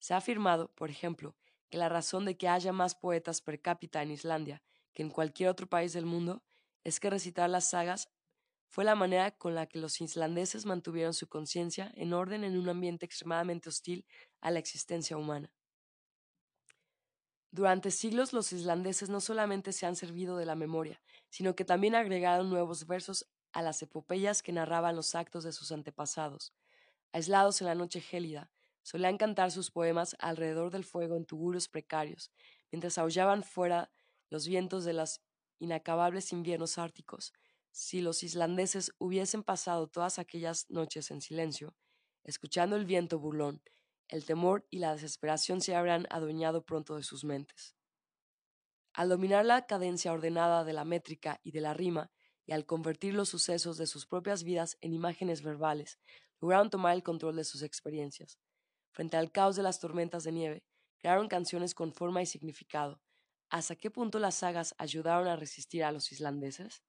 Se ha afirmado, por ejemplo, que la razón de que haya más poetas per cápita en Islandia que en cualquier otro país del mundo es que recitar las sagas fue la manera con la que los islandeses mantuvieron su conciencia en orden en un ambiente extremadamente hostil a la existencia humana. Durante siglos los islandeses no solamente se han servido de la memoria, sino que también agregaron nuevos versos a las epopeyas que narraban los actos de sus antepasados. Aislados en la noche gélida, solían cantar sus poemas alrededor del fuego en tugurios precarios, mientras aullaban fuera los vientos de los inacabables inviernos árticos, si los islandeses hubiesen pasado todas aquellas noches en silencio, escuchando el viento burlón, el temor y la desesperación se habrán adueñado pronto de sus mentes. Al dominar la cadencia ordenada de la métrica y de la rima, y al convertir los sucesos de sus propias vidas en imágenes verbales, lograron tomar el control de sus experiencias. Frente al caos de las tormentas de nieve, crearon canciones con forma y significado. ¿Hasta qué punto las sagas ayudaron a resistir a los islandeses?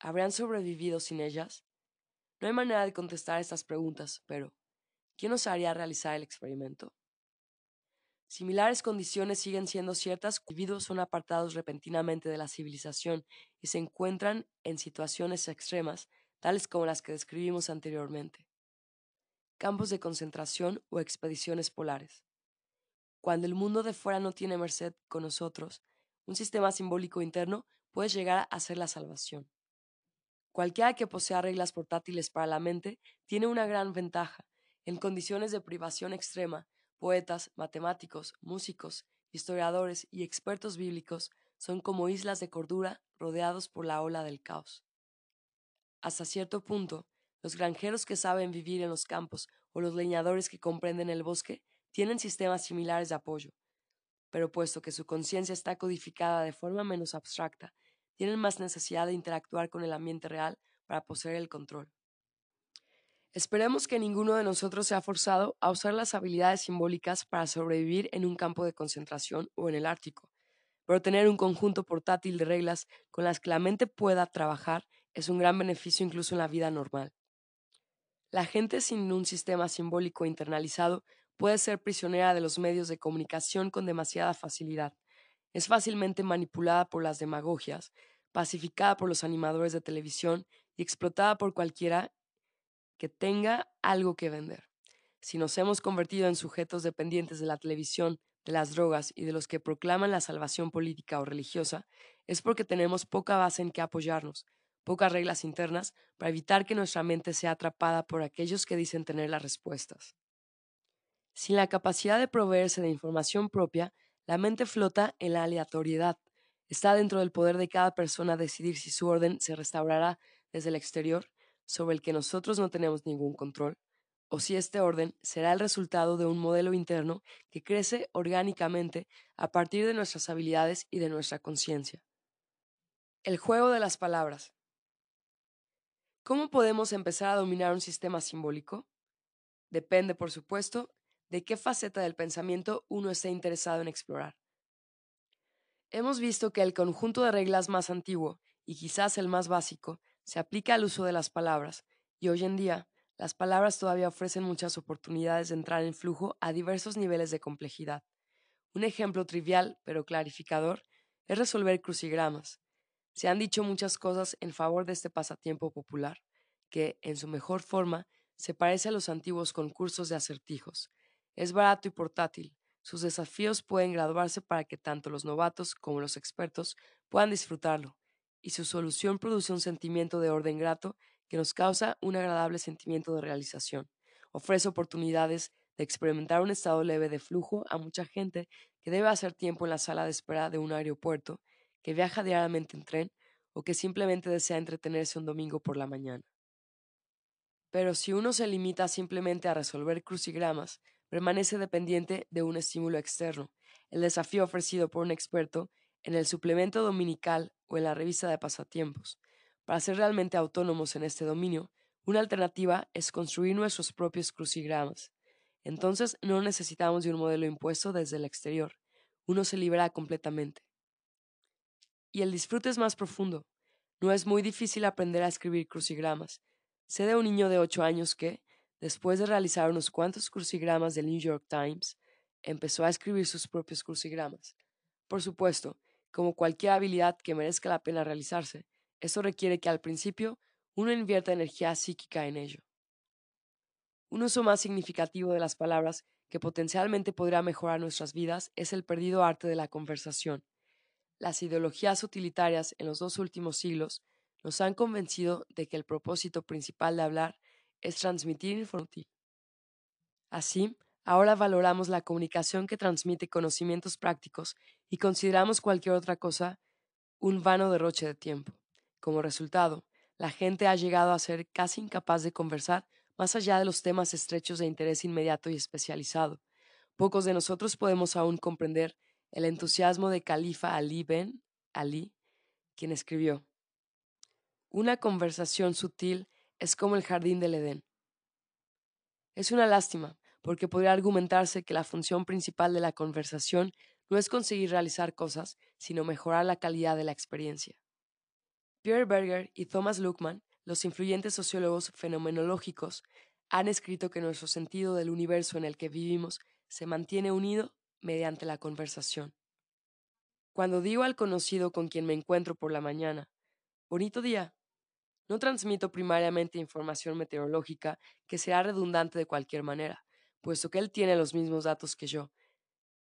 ¿Habrían sobrevivido sin ellas? No hay manera de contestar estas preguntas, pero ¿quién nos haría realizar el experimento? Similares condiciones siguen siendo ciertas cuando individuos son apartados repentinamente de la civilización y se encuentran en situaciones extremas, tales como las que describimos anteriormente. Campos de concentración o expediciones polares. Cuando el mundo de fuera no tiene merced con nosotros, un sistema simbólico interno puede llegar a ser la salvación. Cualquiera que posea reglas portátiles para la mente tiene una gran ventaja. En condiciones de privación extrema, poetas, matemáticos, músicos, historiadores y expertos bíblicos son como islas de cordura rodeados por la ola del caos. Hasta cierto punto, los granjeros que saben vivir en los campos o los leñadores que comprenden el bosque tienen sistemas similares de apoyo, pero puesto que su conciencia está codificada de forma menos abstracta tienen más necesidad de interactuar con el ambiente real para poseer el control. Esperemos que ninguno de nosotros sea forzado a usar las habilidades simbólicas para sobrevivir en un campo de concentración o en el Ártico, pero tener un conjunto portátil de reglas con las que la mente pueda trabajar es un gran beneficio incluso en la vida normal. La gente sin un sistema simbólico internalizado puede ser prisionera de los medios de comunicación con demasiada facilidad, es fácilmente manipulada por las demagogias, pacificada por los animadores de televisión y explotada por cualquiera que tenga algo que vender. Si nos hemos convertido en sujetos dependientes de la televisión, de las drogas y de los que proclaman la salvación política o religiosa, es porque tenemos poca base en que apoyarnos, pocas reglas internas para evitar que nuestra mente sea atrapada por aquellos que dicen tener las respuestas. Sin la capacidad de proveerse de información propia, la mente flota en la aleatoriedad. Está dentro del poder de cada persona decidir si su orden se restaurará desde el exterior, sobre el que nosotros no tenemos ningún control, o si este orden será el resultado de un modelo interno que crece orgánicamente a partir de nuestras habilidades y de nuestra conciencia. El juego de las palabras. ¿Cómo podemos empezar a dominar un sistema simbólico? Depende, por supuesto, de qué faceta del pensamiento uno esté interesado en explorar. Hemos visto que el conjunto de reglas más antiguo, y quizás el más básico, se aplica al uso de las palabras, y hoy en día las palabras todavía ofrecen muchas oportunidades de entrar en flujo a diversos niveles de complejidad. Un ejemplo trivial, pero clarificador, es resolver crucigramas. Se han dicho muchas cosas en favor de este pasatiempo popular, que, en su mejor forma, se parece a los antiguos concursos de acertijos. Es barato y portátil. Sus desafíos pueden graduarse para que tanto los novatos como los expertos puedan disfrutarlo, y su solución produce un sentimiento de orden grato que nos causa un agradable sentimiento de realización. Ofrece oportunidades de experimentar un estado leve de flujo a mucha gente que debe hacer tiempo en la sala de espera de un aeropuerto, que viaja diariamente en tren o que simplemente desea entretenerse un domingo por la mañana. Pero si uno se limita simplemente a resolver crucigramas, permanece dependiente de un estímulo externo. El desafío ofrecido por un experto en el suplemento dominical o en la revista de pasatiempos. Para ser realmente autónomos en este dominio, una alternativa es construir nuestros propios crucigramas. Entonces no necesitamos de un modelo impuesto desde el exterior. Uno se libera completamente. Y el disfrute es más profundo. No es muy difícil aprender a escribir crucigramas. Sé de un niño de ocho años que, después de realizar unos cuantos crucigramas del New York Times, empezó a escribir sus propios crucigramas. Por supuesto, como cualquier habilidad que merezca la pena realizarse, eso requiere que al principio uno invierta energía psíquica en ello. Un uso más significativo de las palabras que potencialmente podría mejorar nuestras vidas es el perdido arte de la conversación. Las ideologías utilitarias en los dos últimos siglos nos han convencido de que el propósito principal de hablar es transmitir información. Así, ahora valoramos la comunicación que transmite conocimientos prácticos y consideramos cualquier otra cosa un vano derroche de tiempo. Como resultado, la gente ha llegado a ser casi incapaz de conversar más allá de los temas estrechos de interés inmediato y especializado. Pocos de nosotros podemos aún comprender el entusiasmo de Califa Ali Ben Ali, quien escribió, Una conversación sutil es como el jardín del Edén. Es una lástima, porque podría argumentarse que la función principal de la conversación no es conseguir realizar cosas, sino mejorar la calidad de la experiencia. Pierre Berger y Thomas Luckman los influyentes sociólogos fenomenológicos han escrito que nuestro sentido del universo en el que vivimos se mantiene unido mediante la conversación. Cuando digo al conocido con quien me encuentro por la mañana, bonito día, no transmito primariamente información meteorológica que sea redundante de cualquier manera, puesto que él tiene los mismos datos que yo,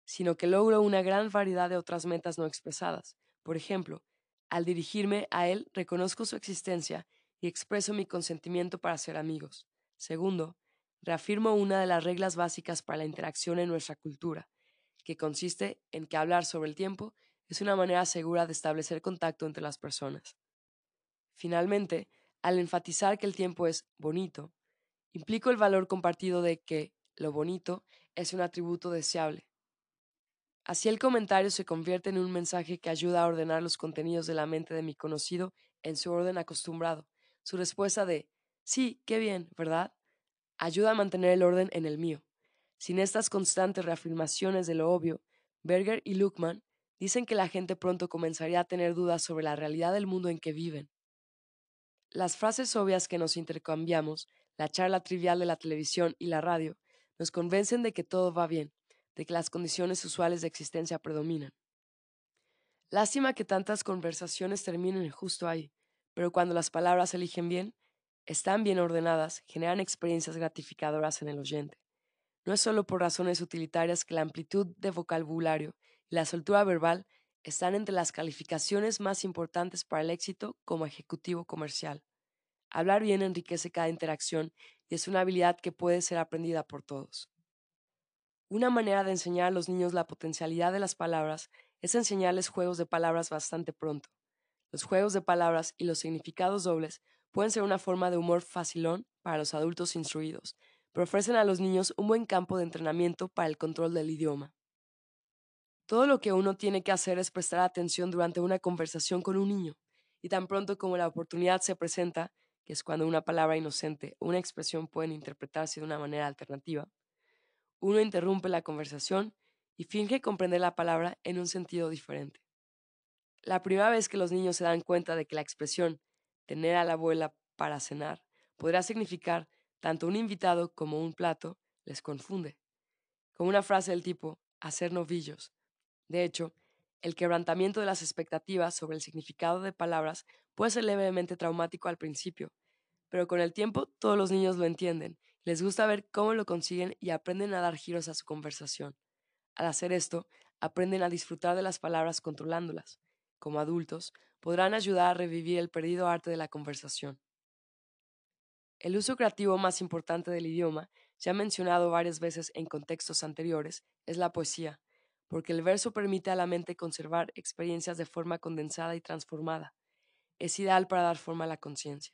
sino que logro una gran variedad de otras metas no expresadas. Por ejemplo, al dirigirme a él reconozco su existencia y expreso mi consentimiento para ser amigos. Segundo, reafirmo una de las reglas básicas para la interacción en nuestra cultura, que consiste en que hablar sobre el tiempo es una manera segura de establecer contacto entre las personas. Finalmente, al enfatizar que el tiempo es bonito, implico el valor compartido de que lo bonito es un atributo deseable. Así el comentario se convierte en un mensaje que ayuda a ordenar los contenidos de la mente de mi conocido en su orden acostumbrado, su respuesta de sí, qué bien, ¿verdad? ayuda a mantener el orden en el mío. Sin estas constantes reafirmaciones de lo obvio, Berger y Luckman dicen que la gente pronto comenzaría a tener dudas sobre la realidad del mundo en que viven. Las frases obvias que nos intercambiamos, la charla trivial de la televisión y la radio, nos convencen de que todo va bien, de que las condiciones usuales de existencia predominan. Lástima que tantas conversaciones terminen justo ahí, pero cuando las palabras eligen bien, están bien ordenadas, generan experiencias gratificadoras en el oyente. No es solo por razones utilitarias que la amplitud de vocabulario y la soltura verbal están entre las calificaciones más importantes para el éxito como ejecutivo comercial. Hablar bien enriquece cada interacción y es una habilidad que puede ser aprendida por todos. Una manera de enseñar a los niños la potencialidad de las palabras es enseñarles juegos de palabras bastante pronto. Los juegos de palabras y los significados dobles pueden ser una forma de humor facilón para los adultos instruidos, pero ofrecen a los niños un buen campo de entrenamiento para el control del idioma. Todo lo que uno tiene que hacer es prestar atención durante una conversación con un niño, y tan pronto como la oportunidad se presenta, que es cuando una palabra inocente o una expresión pueden interpretarse de una manera alternativa, uno interrumpe la conversación y finge comprender la palabra en un sentido diferente. La primera vez que los niños se dan cuenta de que la expresión tener a la abuela para cenar podrá significar tanto un invitado como un plato, les confunde. Como una frase del tipo hacer novillos. De hecho, El quebrantamiento de las expectativas sobre el significado de palabras puede ser levemente traumático al principio, pero con el tiempo todos los niños lo entienden, les gusta ver cómo lo consiguen y aprenden a dar giros a su conversación. Al hacer esto, aprenden a disfrutar de las palabras controlándolas. Como adultos, podrán ayudar a revivir el perdido arte de la conversación. El uso creativo más importante del idioma, ya mencionado varias veces en contextos anteriores, es la poesía, porque el verso permite a la mente conservar experiencias de forma condensada y transformada. Es ideal para dar forma a la conciencia.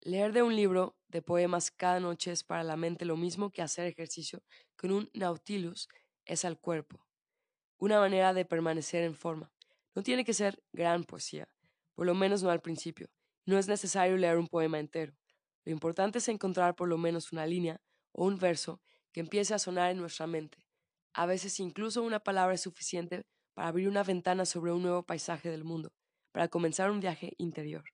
Leer de un libro de poemas cada noche es para la mente lo mismo que hacer ejercicio con un nautilus es al cuerpo, una manera de permanecer en forma. No tiene que ser gran poesía, por lo menos no al principio. No es necesario leer un poema entero. Lo importante es encontrar por lo menos una línea o un verso que empiece a sonar en nuestra mente. A veces incluso una palabra es suficiente para abrir una ventana sobre un nuevo paisaje del mundo, para comenzar un viaje interior.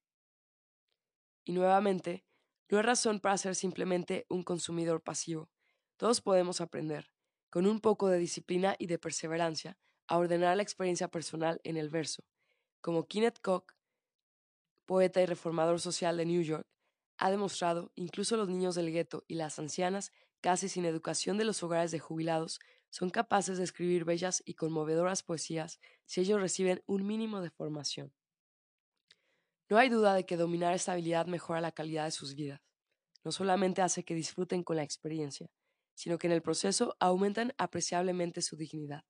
Y nuevamente, no hay razón para ser simplemente un consumidor pasivo. Todos podemos aprender, con un poco de disciplina y de perseverancia, a ordenar la experiencia personal en el verso. Como Kenneth Koch, poeta y reformador social de New York, ha demostrado, incluso los niños del gueto y las ancianas, casi sin educación de los hogares de jubilados, son capaces de escribir bellas y conmovedoras poesías si ellos reciben un mínimo de formación. No hay duda de que dominar esta habilidad mejora la calidad de sus vidas. No solamente hace que disfruten con la experiencia, sino que en el proceso aumentan apreciablemente su dignidad.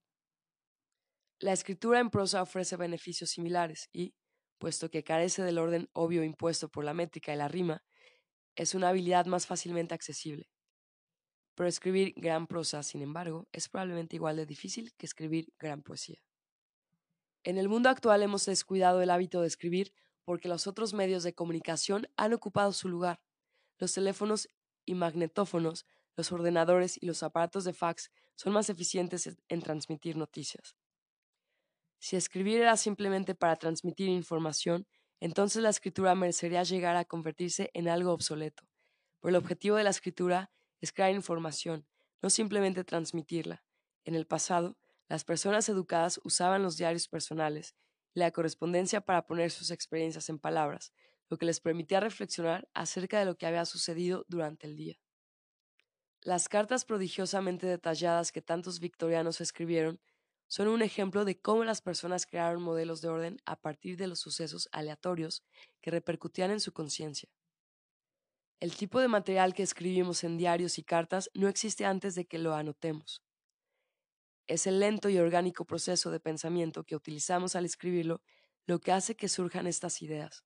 La escritura en prosa ofrece beneficios similares y, puesto que carece del orden obvio impuesto por la métrica y la rima, es una habilidad más fácilmente accesible. Pero escribir gran prosa, sin embargo, es probablemente igual de difícil que escribir gran poesía. En el mundo actual hemos descuidado el hábito de escribir porque los otros medios de comunicación han ocupado su lugar. Los teléfonos y magnetófonos, los ordenadores y los aparatos de fax son más eficientes en transmitir noticias. Si escribir era simplemente para transmitir información, entonces la escritura merecería llegar a convertirse en algo obsoleto. Pero el objetivo de la escritura es crear información, no simplemente transmitirla. En el pasado, las personas educadas usaban los diarios personales la correspondencia para poner sus experiencias en palabras, lo que les permitía reflexionar acerca de lo que había sucedido durante el día. Las cartas prodigiosamente detalladas que tantos victorianos escribieron son un ejemplo de cómo las personas crearon modelos de orden a partir de los sucesos aleatorios que repercutían en su conciencia. El tipo de material que escribimos en diarios y cartas no existe antes de que lo anotemos. Es el lento y orgánico proceso de pensamiento que utilizamos al escribirlo lo que hace que surjan estas ideas.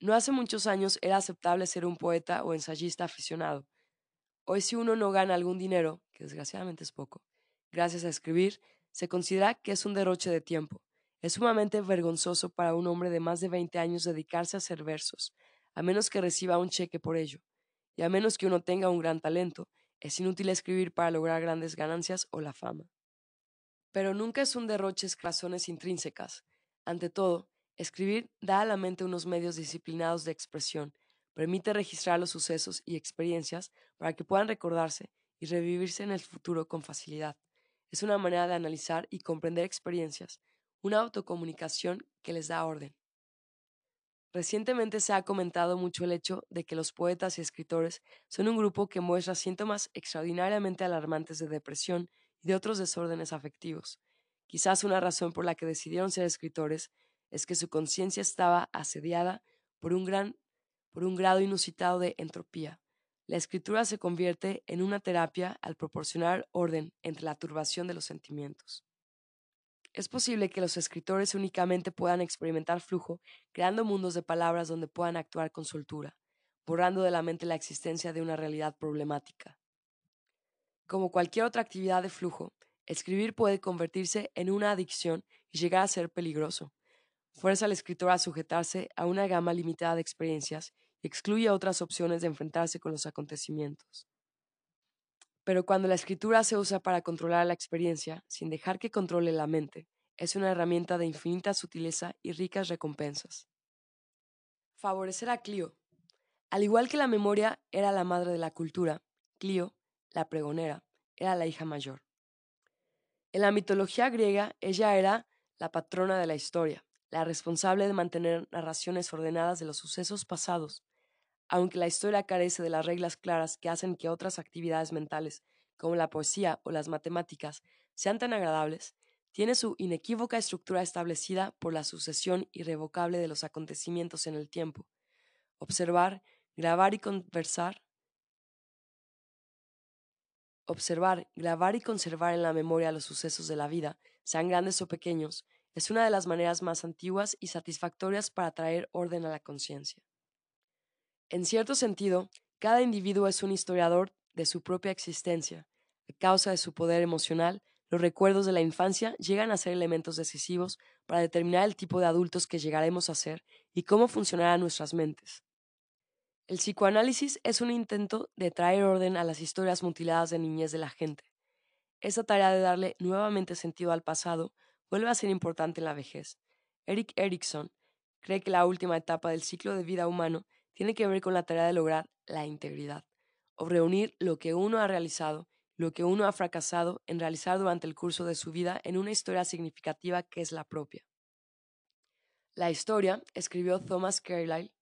No hace muchos años era aceptable ser un poeta o ensayista aficionado. Hoy si uno no gana algún dinero, que desgraciadamente es poco, gracias a escribir, se considera que es un derroche de tiempo. Es sumamente vergonzoso para un hombre de más de 20 años dedicarse a hacer versos, a menos que reciba un cheque por ello, y a menos que uno tenga un gran talento, es inútil escribir para lograr grandes ganancias o la fama. Pero nunca es un derroche razones intrínsecas. Ante todo, escribir da a la mente unos medios disciplinados de expresión, permite registrar los sucesos y experiencias para que puedan recordarse y revivirse en el futuro con facilidad. Es una manera de analizar y comprender experiencias, una autocomunicación que les da orden. Recientemente se ha comentado mucho el hecho de que los poetas y escritores son un grupo que muestra síntomas extraordinariamente alarmantes de depresión y de otros desórdenes afectivos. Quizás una razón por la que decidieron ser escritores es que su conciencia estaba asediada por un, gran, por un grado inusitado de entropía. La escritura se convierte en una terapia al proporcionar orden entre la turbación de los sentimientos. Es posible que los escritores únicamente puedan experimentar flujo creando mundos de palabras donde puedan actuar con soltura, borrando de la mente la existencia de una realidad problemática. Como cualquier otra actividad de flujo, escribir puede convertirse en una adicción y llegar a ser peligroso. Fuerza al escritor a sujetarse a una gama limitada de experiencias excluye otras opciones de enfrentarse con los acontecimientos. Pero cuando la escritura se usa para controlar la experiencia, sin dejar que controle la mente, es una herramienta de infinita sutileza y ricas recompensas. Favorecer a Clio. Al igual que la memoria era la madre de la cultura, Clio, la pregonera, era la hija mayor. En la mitología griega, ella era la patrona de la historia, la responsable de mantener narraciones ordenadas de los sucesos pasados. Aunque la historia carece de las reglas claras que hacen que otras actividades mentales, como la poesía o las matemáticas, sean tan agradables, tiene su inequívoca estructura establecida por la sucesión irrevocable de los acontecimientos en el tiempo. Observar, grabar y conversar Observar, grabar y conservar en la memoria los sucesos de la vida, sean grandes o pequeños, es una de las maneras más antiguas y satisfactorias para traer orden a la conciencia. En cierto sentido, cada individuo es un historiador de su propia existencia. A causa de su poder emocional, los recuerdos de la infancia llegan a ser elementos decisivos para determinar el tipo de adultos que llegaremos a ser y cómo funcionarán nuestras mentes. El psicoanálisis es un intento de traer orden a las historias mutiladas de niñez de la gente. Esa tarea de darle nuevamente sentido al pasado vuelve a ser importante en la vejez. Eric Erickson cree que la última etapa del ciclo de vida humano tiene que ver con la tarea de lograr la integridad, o reunir lo que uno ha realizado, lo que uno ha fracasado en realizar durante el curso de su vida en una historia significativa que es la propia. La historia, escribió Thomas Carlyle,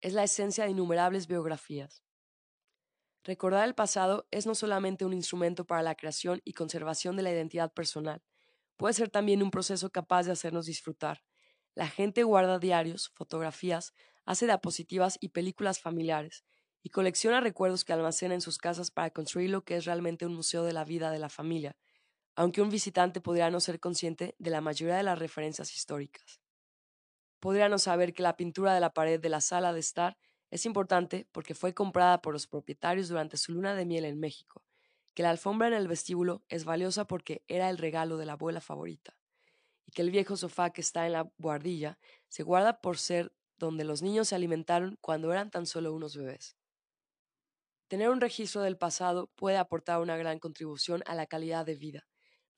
es la esencia de innumerables biografías. Recordar el pasado es no solamente un instrumento para la creación y conservación de la identidad personal, puede ser también un proceso capaz de hacernos disfrutar. La gente guarda diarios, fotografías, hace diapositivas y películas familiares, y colecciona recuerdos que almacena en sus casas para construir lo que es realmente un museo de la vida de la familia, aunque un visitante podría no ser consciente de la mayoría de las referencias históricas. Podría no saber que la pintura de la pared de la sala de estar es importante porque fue comprada por los propietarios durante su luna de miel en México, que la alfombra en el vestíbulo es valiosa porque era el regalo de la abuela favorita, y que el viejo sofá que está en la buhardilla se guarda por ser donde los niños se alimentaron cuando eran tan solo unos bebés. Tener un registro del pasado puede aportar una gran contribución a la calidad de vida,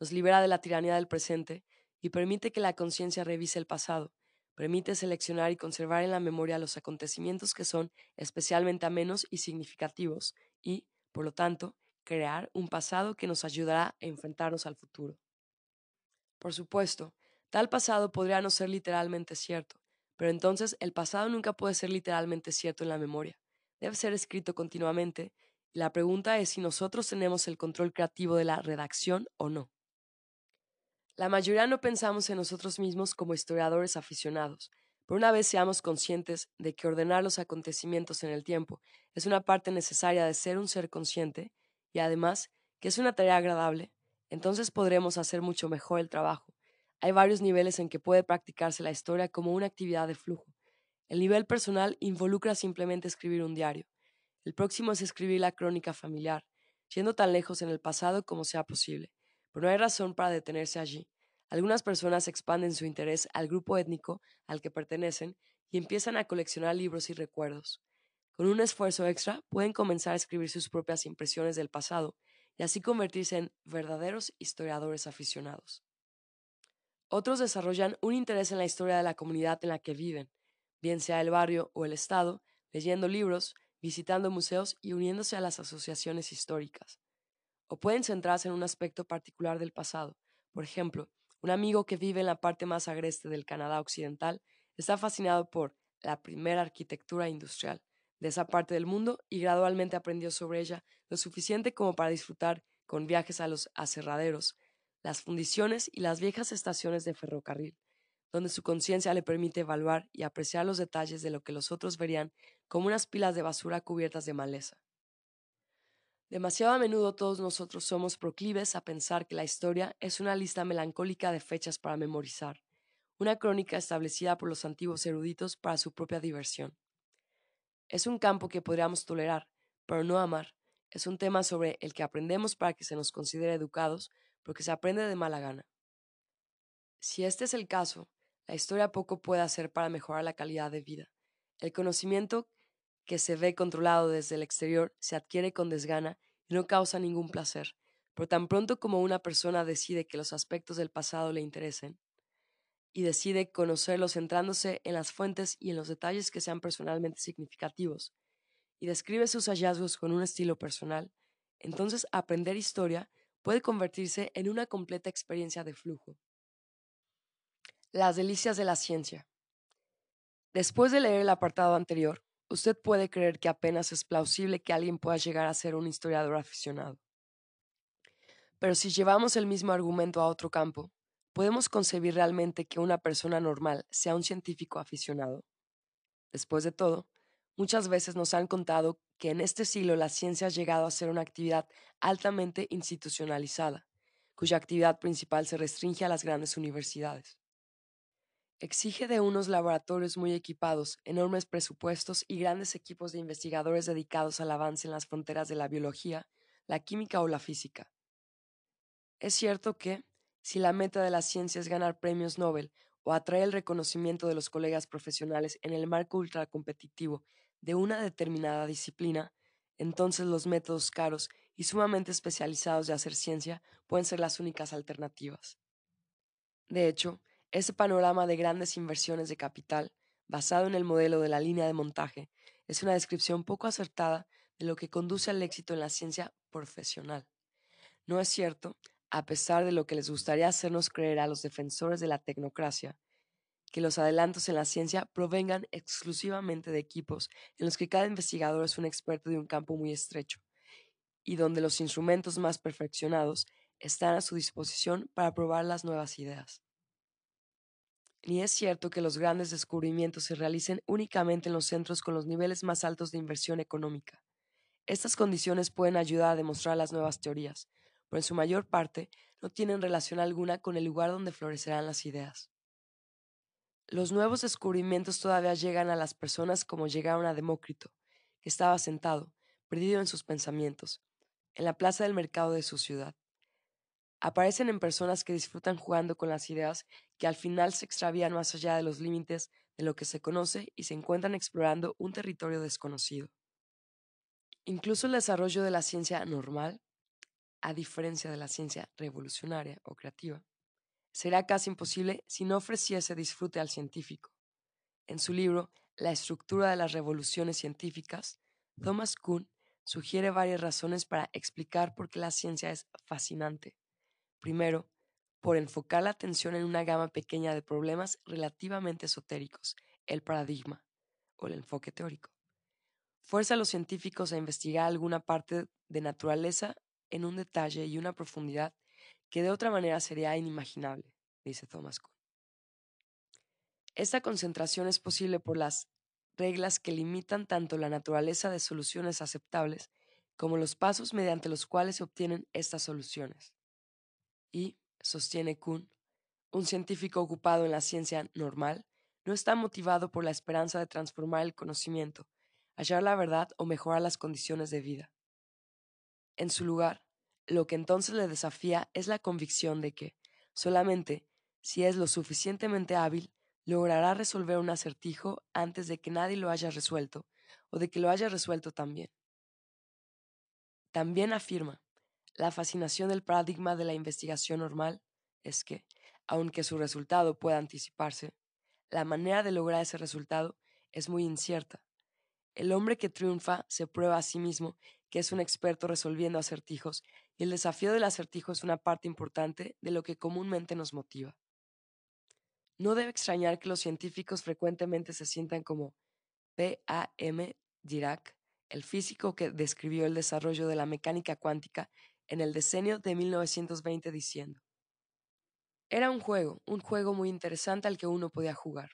nos libera de la tiranía del presente y permite que la conciencia revise el pasado, Permite seleccionar y conservar en la memoria los acontecimientos que son especialmente amenos y significativos y, por lo tanto, crear un pasado que nos ayudará a enfrentarnos al futuro. Por supuesto, tal pasado podría no ser literalmente cierto, pero entonces el pasado nunca puede ser literalmente cierto en la memoria. Debe ser escrito continuamente y la pregunta es si nosotros tenemos el control creativo de la redacción o no. La mayoría no pensamos en nosotros mismos como historiadores aficionados, pero una vez seamos conscientes de que ordenar los acontecimientos en el tiempo es una parte necesaria de ser un ser consciente, y además que es una tarea agradable, entonces podremos hacer mucho mejor el trabajo. Hay varios niveles en que puede practicarse la historia como una actividad de flujo. El nivel personal involucra simplemente escribir un diario. El próximo es escribir la crónica familiar, yendo tan lejos en el pasado como sea posible pero no hay razón para detenerse allí. Algunas personas expanden su interés al grupo étnico al que pertenecen y empiezan a coleccionar libros y recuerdos. Con un esfuerzo extra pueden comenzar a escribir sus propias impresiones del pasado y así convertirse en verdaderos historiadores aficionados. Otros desarrollan un interés en la historia de la comunidad en la que viven, bien sea el barrio o el estado, leyendo libros, visitando museos y uniéndose a las asociaciones históricas o pueden centrarse en un aspecto particular del pasado. Por ejemplo, un amigo que vive en la parte más agreste del Canadá occidental está fascinado por la primera arquitectura industrial de esa parte del mundo y gradualmente aprendió sobre ella lo suficiente como para disfrutar con viajes a los aserraderos, las fundiciones y las viejas estaciones de ferrocarril, donde su conciencia le permite evaluar y apreciar los detalles de lo que los otros verían como unas pilas de basura cubiertas de maleza. Demasiado a menudo todos nosotros somos proclives a pensar que la historia es una lista melancólica de fechas para memorizar, una crónica establecida por los antiguos eruditos para su propia diversión. Es un campo que podríamos tolerar, pero no amar. Es un tema sobre el que aprendemos para que se nos considere educados, porque se aprende de mala gana. Si este es el caso, la historia poco puede hacer para mejorar la calidad de vida. El conocimiento que se ve controlado desde el exterior se adquiere con desgana y no causa ningún placer, pero tan pronto como una persona decide que los aspectos del pasado le interesen, y decide conocerlos centrándose en las fuentes y en los detalles que sean personalmente significativos, y describe sus hallazgos con un estilo personal, entonces aprender historia puede convertirse en una completa experiencia de flujo. Las delicias de la ciencia. Después de leer el apartado anterior, usted puede creer que apenas es plausible que alguien pueda llegar a ser un historiador aficionado. Pero si llevamos el mismo argumento a otro campo, ¿podemos concebir realmente que una persona normal sea un científico aficionado? Después de todo, muchas veces nos han contado que en este siglo la ciencia ha llegado a ser una actividad altamente institucionalizada, cuya actividad principal se restringe a las grandes universidades. Exige de unos laboratorios muy equipados, enormes presupuestos y grandes equipos de investigadores dedicados al avance en las fronteras de la biología, la química o la física. Es cierto que, si la meta de la ciencia es ganar premios Nobel o atraer el reconocimiento de los colegas profesionales en el marco ultracompetitivo de una determinada disciplina, entonces los métodos caros y sumamente especializados de hacer ciencia pueden ser las únicas alternativas. De hecho, ese panorama de grandes inversiones de capital, basado en el modelo de la línea de montaje, es una descripción poco acertada de lo que conduce al éxito en la ciencia profesional. No es cierto, a pesar de lo que les gustaría hacernos creer a los defensores de la tecnocracia, que los adelantos en la ciencia provengan exclusivamente de equipos en los que cada investigador es un experto de un campo muy estrecho, y donde los instrumentos más perfeccionados están a su disposición para probar las nuevas ideas. Ni es cierto que los grandes descubrimientos se realicen únicamente en los centros con los niveles más altos de inversión económica. Estas condiciones pueden ayudar a demostrar las nuevas teorías, pero en su mayor parte no tienen relación alguna con el lugar donde florecerán las ideas. Los nuevos descubrimientos todavía llegan a las personas como llegaron a Demócrito, que estaba sentado, perdido en sus pensamientos, en la plaza del mercado de su ciudad. Aparecen en personas que disfrutan jugando con las ideas que al final se extravían más allá de los límites de lo que se conoce y se encuentran explorando un territorio desconocido. Incluso el desarrollo de la ciencia normal, a diferencia de la ciencia revolucionaria o creativa, será casi imposible si no ofreciese disfrute al científico. En su libro La estructura de las revoluciones científicas, Thomas Kuhn sugiere varias razones para explicar por qué la ciencia es fascinante. Primero, por enfocar la atención en una gama pequeña de problemas relativamente esotéricos, el paradigma o el enfoque teórico. Fuerza a los científicos a investigar alguna parte de naturaleza en un detalle y una profundidad que de otra manera sería inimaginable, dice Thomas Kuhn. Esta concentración es posible por las reglas que limitan tanto la naturaleza de soluciones aceptables como los pasos mediante los cuales se obtienen estas soluciones. Y, sostiene Kuhn, un científico ocupado en la ciencia normal no está motivado por la esperanza de transformar el conocimiento, hallar la verdad o mejorar las condiciones de vida. En su lugar, lo que entonces le desafía es la convicción de que, solamente si es lo suficientemente hábil, logrará resolver un acertijo antes de que nadie lo haya resuelto o de que lo haya resuelto también. También afirma, la fascinación del paradigma de la investigación normal es que, aunque su resultado pueda anticiparse, la manera de lograr ese resultado es muy incierta. El hombre que triunfa se prueba a sí mismo que es un experto resolviendo acertijos y el desafío del acertijo es una parte importante de lo que comúnmente nos motiva. No debe extrañar que los científicos frecuentemente se sientan como P.A.M. Dirac, el físico que describió el desarrollo de la mecánica cuántica en el decenio de 1920 diciendo, era un juego, un juego muy interesante al que uno podía jugar.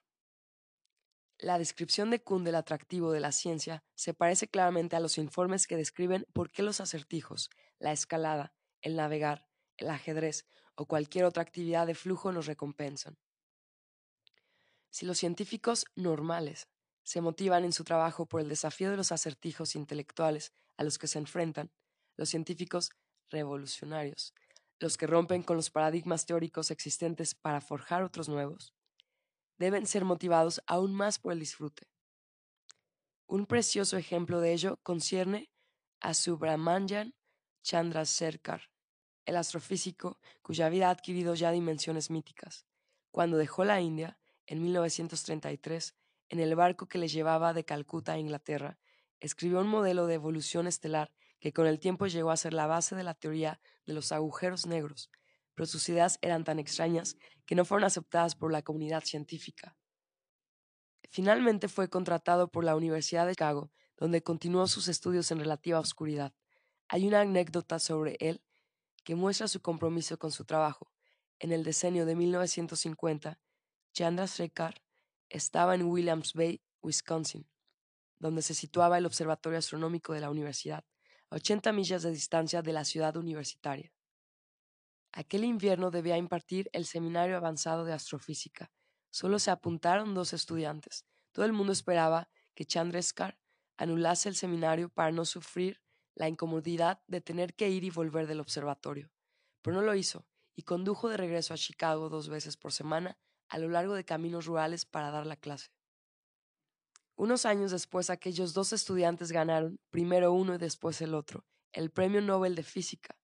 La descripción de Kuhn del atractivo de la ciencia se parece claramente a los informes que describen por qué los acertijos, la escalada, el navegar, el ajedrez o cualquier otra actividad de flujo nos recompensan. Si los científicos normales se motivan en su trabajo por el desafío de los acertijos intelectuales a los que se enfrentan, los científicos revolucionarios, los que rompen con los paradigmas teóricos existentes para forjar otros nuevos, deben ser motivados aún más por el disfrute. Un precioso ejemplo de ello concierne a Subramanian Chandrasekhar, el astrofísico cuya vida ha adquirido ya dimensiones míticas. Cuando dejó la India, en 1933, en el barco que le llevaba de Calcuta a Inglaterra, escribió un modelo de evolución estelar que con el tiempo llegó a ser la base de la teoría de los agujeros negros, pero sus ideas eran tan extrañas que no fueron aceptadas por la comunidad científica. Finalmente fue contratado por la Universidad de Chicago, donde continuó sus estudios en relativa oscuridad. Hay una anécdota sobre él que muestra su compromiso con su trabajo. En el decenio de 1950, Chandrasekhar estaba en Williams Bay, Wisconsin, donde se situaba el Observatorio Astronómico de la universidad, a 80 millas de distancia de la ciudad universitaria. Aquel invierno debía impartir el Seminario Avanzado de Astrofísica. Solo se apuntaron dos estudiantes. Todo el mundo esperaba que Chandrasekhar anulase el seminario para no sufrir la incomodidad de tener que ir y volver del observatorio. Pero no lo hizo y condujo de regreso a Chicago dos veces por semana a lo largo de caminos rurales para dar la clase. Unos años después, aquellos dos estudiantes ganaron, primero uno y después el otro, el Premio Nobel de Física.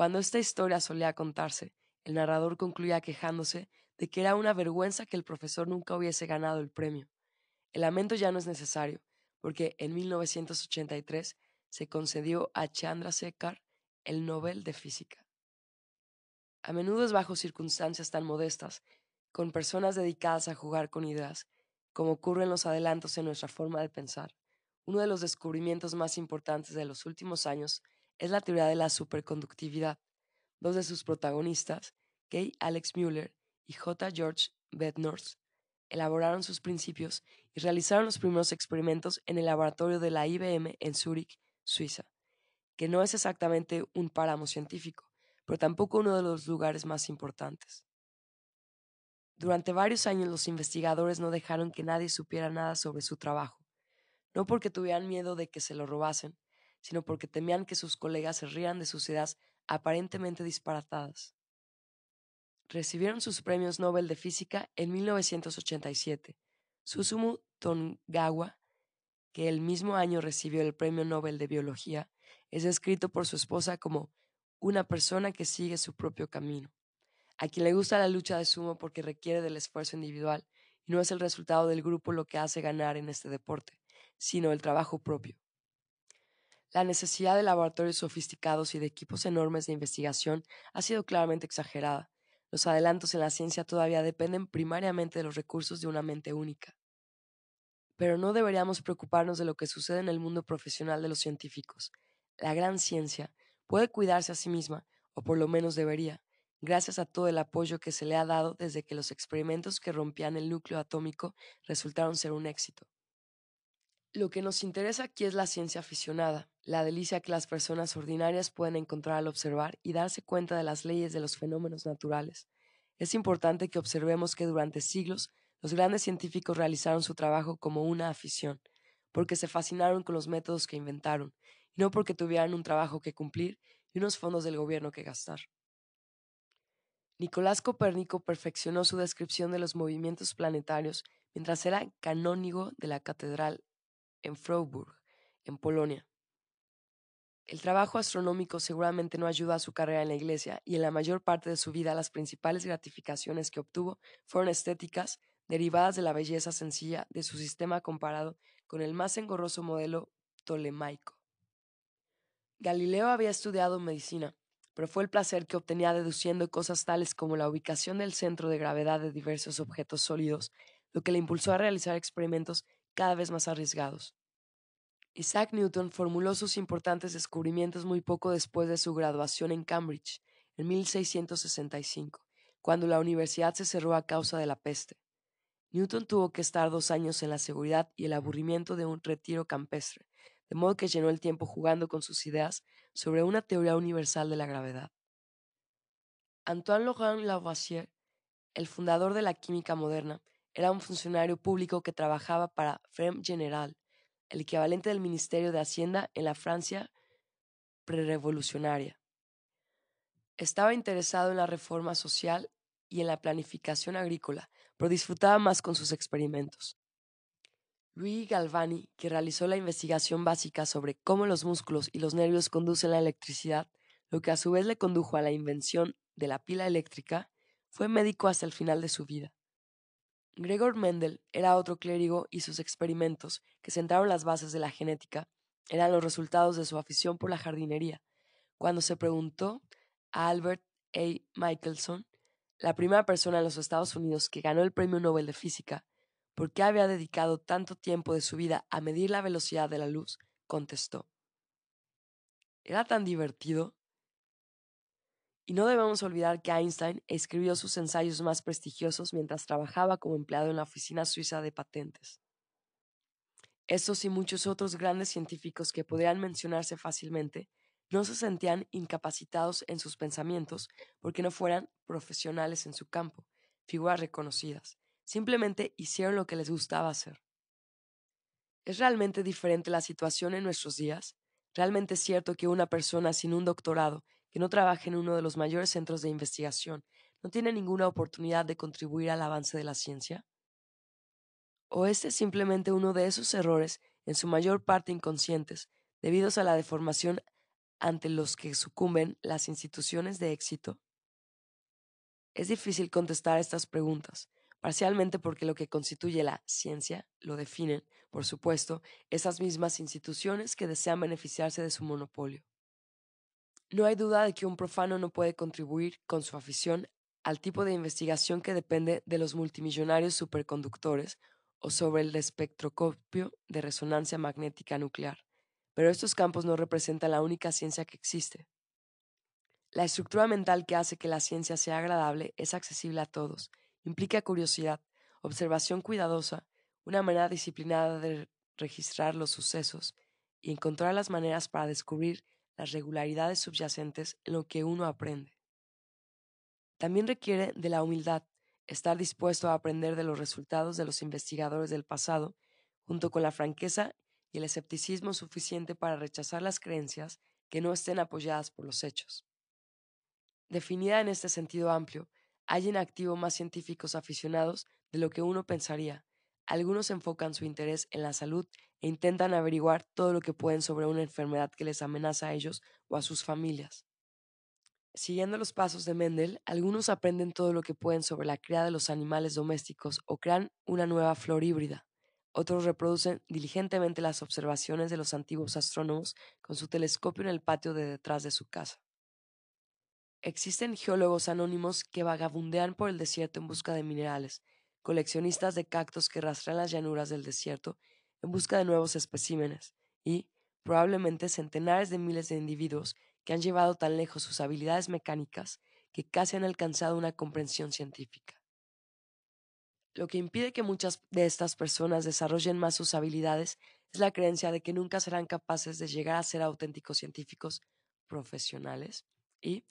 Cuando esta historia solía contarse, el narrador concluía quejándose de que era una vergüenza que el profesor nunca hubiese ganado el premio. El lamento ya no es necesario, porque en 1983 se concedió a Chandrasekhar el Nobel de Física. A menudo es bajo circunstancias tan modestas con personas dedicadas a jugar con ideas, como ocurren los adelantos en nuestra forma de pensar. Uno de los descubrimientos más importantes de los últimos años es la teoría de la superconductividad. Dos de sus protagonistas, K. Alex Mueller y J. George Bednorth, elaboraron sus principios y realizaron los primeros experimentos en el laboratorio de la IBM en Zúrich, Suiza, que no es exactamente un páramo científico, pero tampoco uno de los lugares más importantes. Durante varios años los investigadores no dejaron que nadie supiera nada sobre su trabajo, no porque tuvieran miedo de que se lo robasen, sino porque temían que sus colegas se rían de sus ideas aparentemente disparatadas. Recibieron sus premios Nobel de Física en 1987. Susumu Tongawa, que el mismo año recibió el Premio Nobel de Biología, es descrito por su esposa como una persona que sigue su propio camino a quien le gusta la lucha de sumo porque requiere del esfuerzo individual y no es el resultado del grupo lo que hace ganar en este deporte, sino el trabajo propio. La necesidad de laboratorios sofisticados y de equipos enormes de investigación ha sido claramente exagerada. Los adelantos en la ciencia todavía dependen primariamente de los recursos de una mente única. Pero no deberíamos preocuparnos de lo que sucede en el mundo profesional de los científicos. La gran ciencia puede cuidarse a sí misma, o por lo menos debería, gracias a todo el apoyo que se le ha dado desde que los experimentos que rompían el núcleo atómico resultaron ser un éxito. Lo que nos interesa aquí es la ciencia aficionada, la delicia que las personas ordinarias pueden encontrar al observar y darse cuenta de las leyes de los fenómenos naturales. Es importante que observemos que durante siglos los grandes científicos realizaron su trabajo como una afición, porque se fascinaron con los métodos que inventaron, y no porque tuvieran un trabajo que cumplir y unos fondos del gobierno que gastar. Nicolás Copérnico perfeccionó su descripción de los movimientos planetarios mientras era canónigo de la catedral en Freiburg, en Polonia. El trabajo astronómico seguramente no ayudó a su carrera en la iglesia y en la mayor parte de su vida las principales gratificaciones que obtuvo fueron estéticas derivadas de la belleza sencilla de su sistema comparado con el más engorroso modelo tolemaico. Galileo había estudiado medicina, pero fue el placer que obtenía deduciendo cosas tales como la ubicación del centro de gravedad de diversos objetos sólidos, lo que le impulsó a realizar experimentos cada vez más arriesgados. Isaac Newton formuló sus importantes descubrimientos muy poco después de su graduación en Cambridge, en 1665, cuando la universidad se cerró a causa de la peste. Newton tuvo que estar dos años en la seguridad y el aburrimiento de un retiro campestre, de modo que llenó el tiempo jugando con sus ideas sobre una teoría universal de la gravedad. Antoine Laurent Lavoisier, el fundador de la química moderna, era un funcionario público que trabajaba para Frem General, el equivalente del Ministerio de Hacienda en la Francia prerevolucionaria. Estaba interesado en la reforma social y en la planificación agrícola, pero disfrutaba más con sus experimentos. Louis Galvani, que realizó la investigación básica sobre cómo los músculos y los nervios conducen la electricidad, lo que a su vez le condujo a la invención de la pila eléctrica, fue médico hasta el final de su vida. Gregor Mendel era otro clérigo y sus experimentos, que sentaron las bases de la genética, eran los resultados de su afición por la jardinería. Cuando se preguntó a Albert A. Michelson, la primera persona en los Estados Unidos que ganó el Premio Nobel de Física, por qué había dedicado tanto tiempo de su vida a medir la velocidad de la luz, contestó, ¿era tan divertido? Y no debemos olvidar que Einstein escribió sus ensayos más prestigiosos mientras trabajaba como empleado en la Oficina Suiza de Patentes. Estos y muchos otros grandes científicos que podrían mencionarse fácilmente no se sentían incapacitados en sus pensamientos porque no fueran profesionales en su campo, figuras reconocidas. Simplemente hicieron lo que les gustaba hacer. ¿Es realmente diferente la situación en nuestros días? ¿Realmente es cierto que una persona sin un doctorado, que no trabaja en uno de los mayores centros de investigación, no tiene ninguna oportunidad de contribuir al avance de la ciencia? ¿O este es simplemente uno de esos errores, en su mayor parte inconscientes, debidos a la deformación ante los que sucumben las instituciones de éxito? Es difícil contestar estas preguntas, parcialmente porque lo que constituye la ciencia lo definen, por supuesto, esas mismas instituciones que desean beneficiarse de su monopolio. No hay duda de que un profano no puede contribuir con su afición al tipo de investigación que depende de los multimillonarios superconductores o sobre el espectroscopio de resonancia magnética nuclear, pero estos campos no representan la única ciencia que existe. La estructura mental que hace que la ciencia sea agradable es accesible a todos, implica curiosidad, observación cuidadosa, una manera disciplinada de registrar los sucesos y encontrar las maneras para descubrir las regularidades subyacentes en lo que uno aprende. También requiere de la humildad, estar dispuesto a aprender de los resultados de los investigadores del pasado, junto con la franqueza y el escepticismo suficiente para rechazar las creencias que no estén apoyadas por los hechos. Definida en este sentido amplio, hay en activo más científicos aficionados de lo que uno pensaría. Algunos enfocan su interés en la salud e intentan averiguar todo lo que pueden sobre una enfermedad que les amenaza a ellos o a sus familias. Siguiendo los pasos de Mendel, algunos aprenden todo lo que pueden sobre la cría de los animales domésticos o crean una nueva flor híbrida. Otros reproducen diligentemente las observaciones de los antiguos astrónomos con su telescopio en el patio de detrás de su casa. Existen geólogos anónimos que vagabundean por el desierto en busca de minerales, coleccionistas de cactos que rastrean las llanuras del desierto en busca de nuevos especímenes, y, probablemente, centenares de miles de individuos que han llevado tan lejos sus habilidades mecánicas que casi han alcanzado una comprensión científica. Lo que impide que muchas de estas personas desarrollen más sus habilidades es la creencia de que nunca serán capaces de llegar a ser auténticos científicos profesionales y,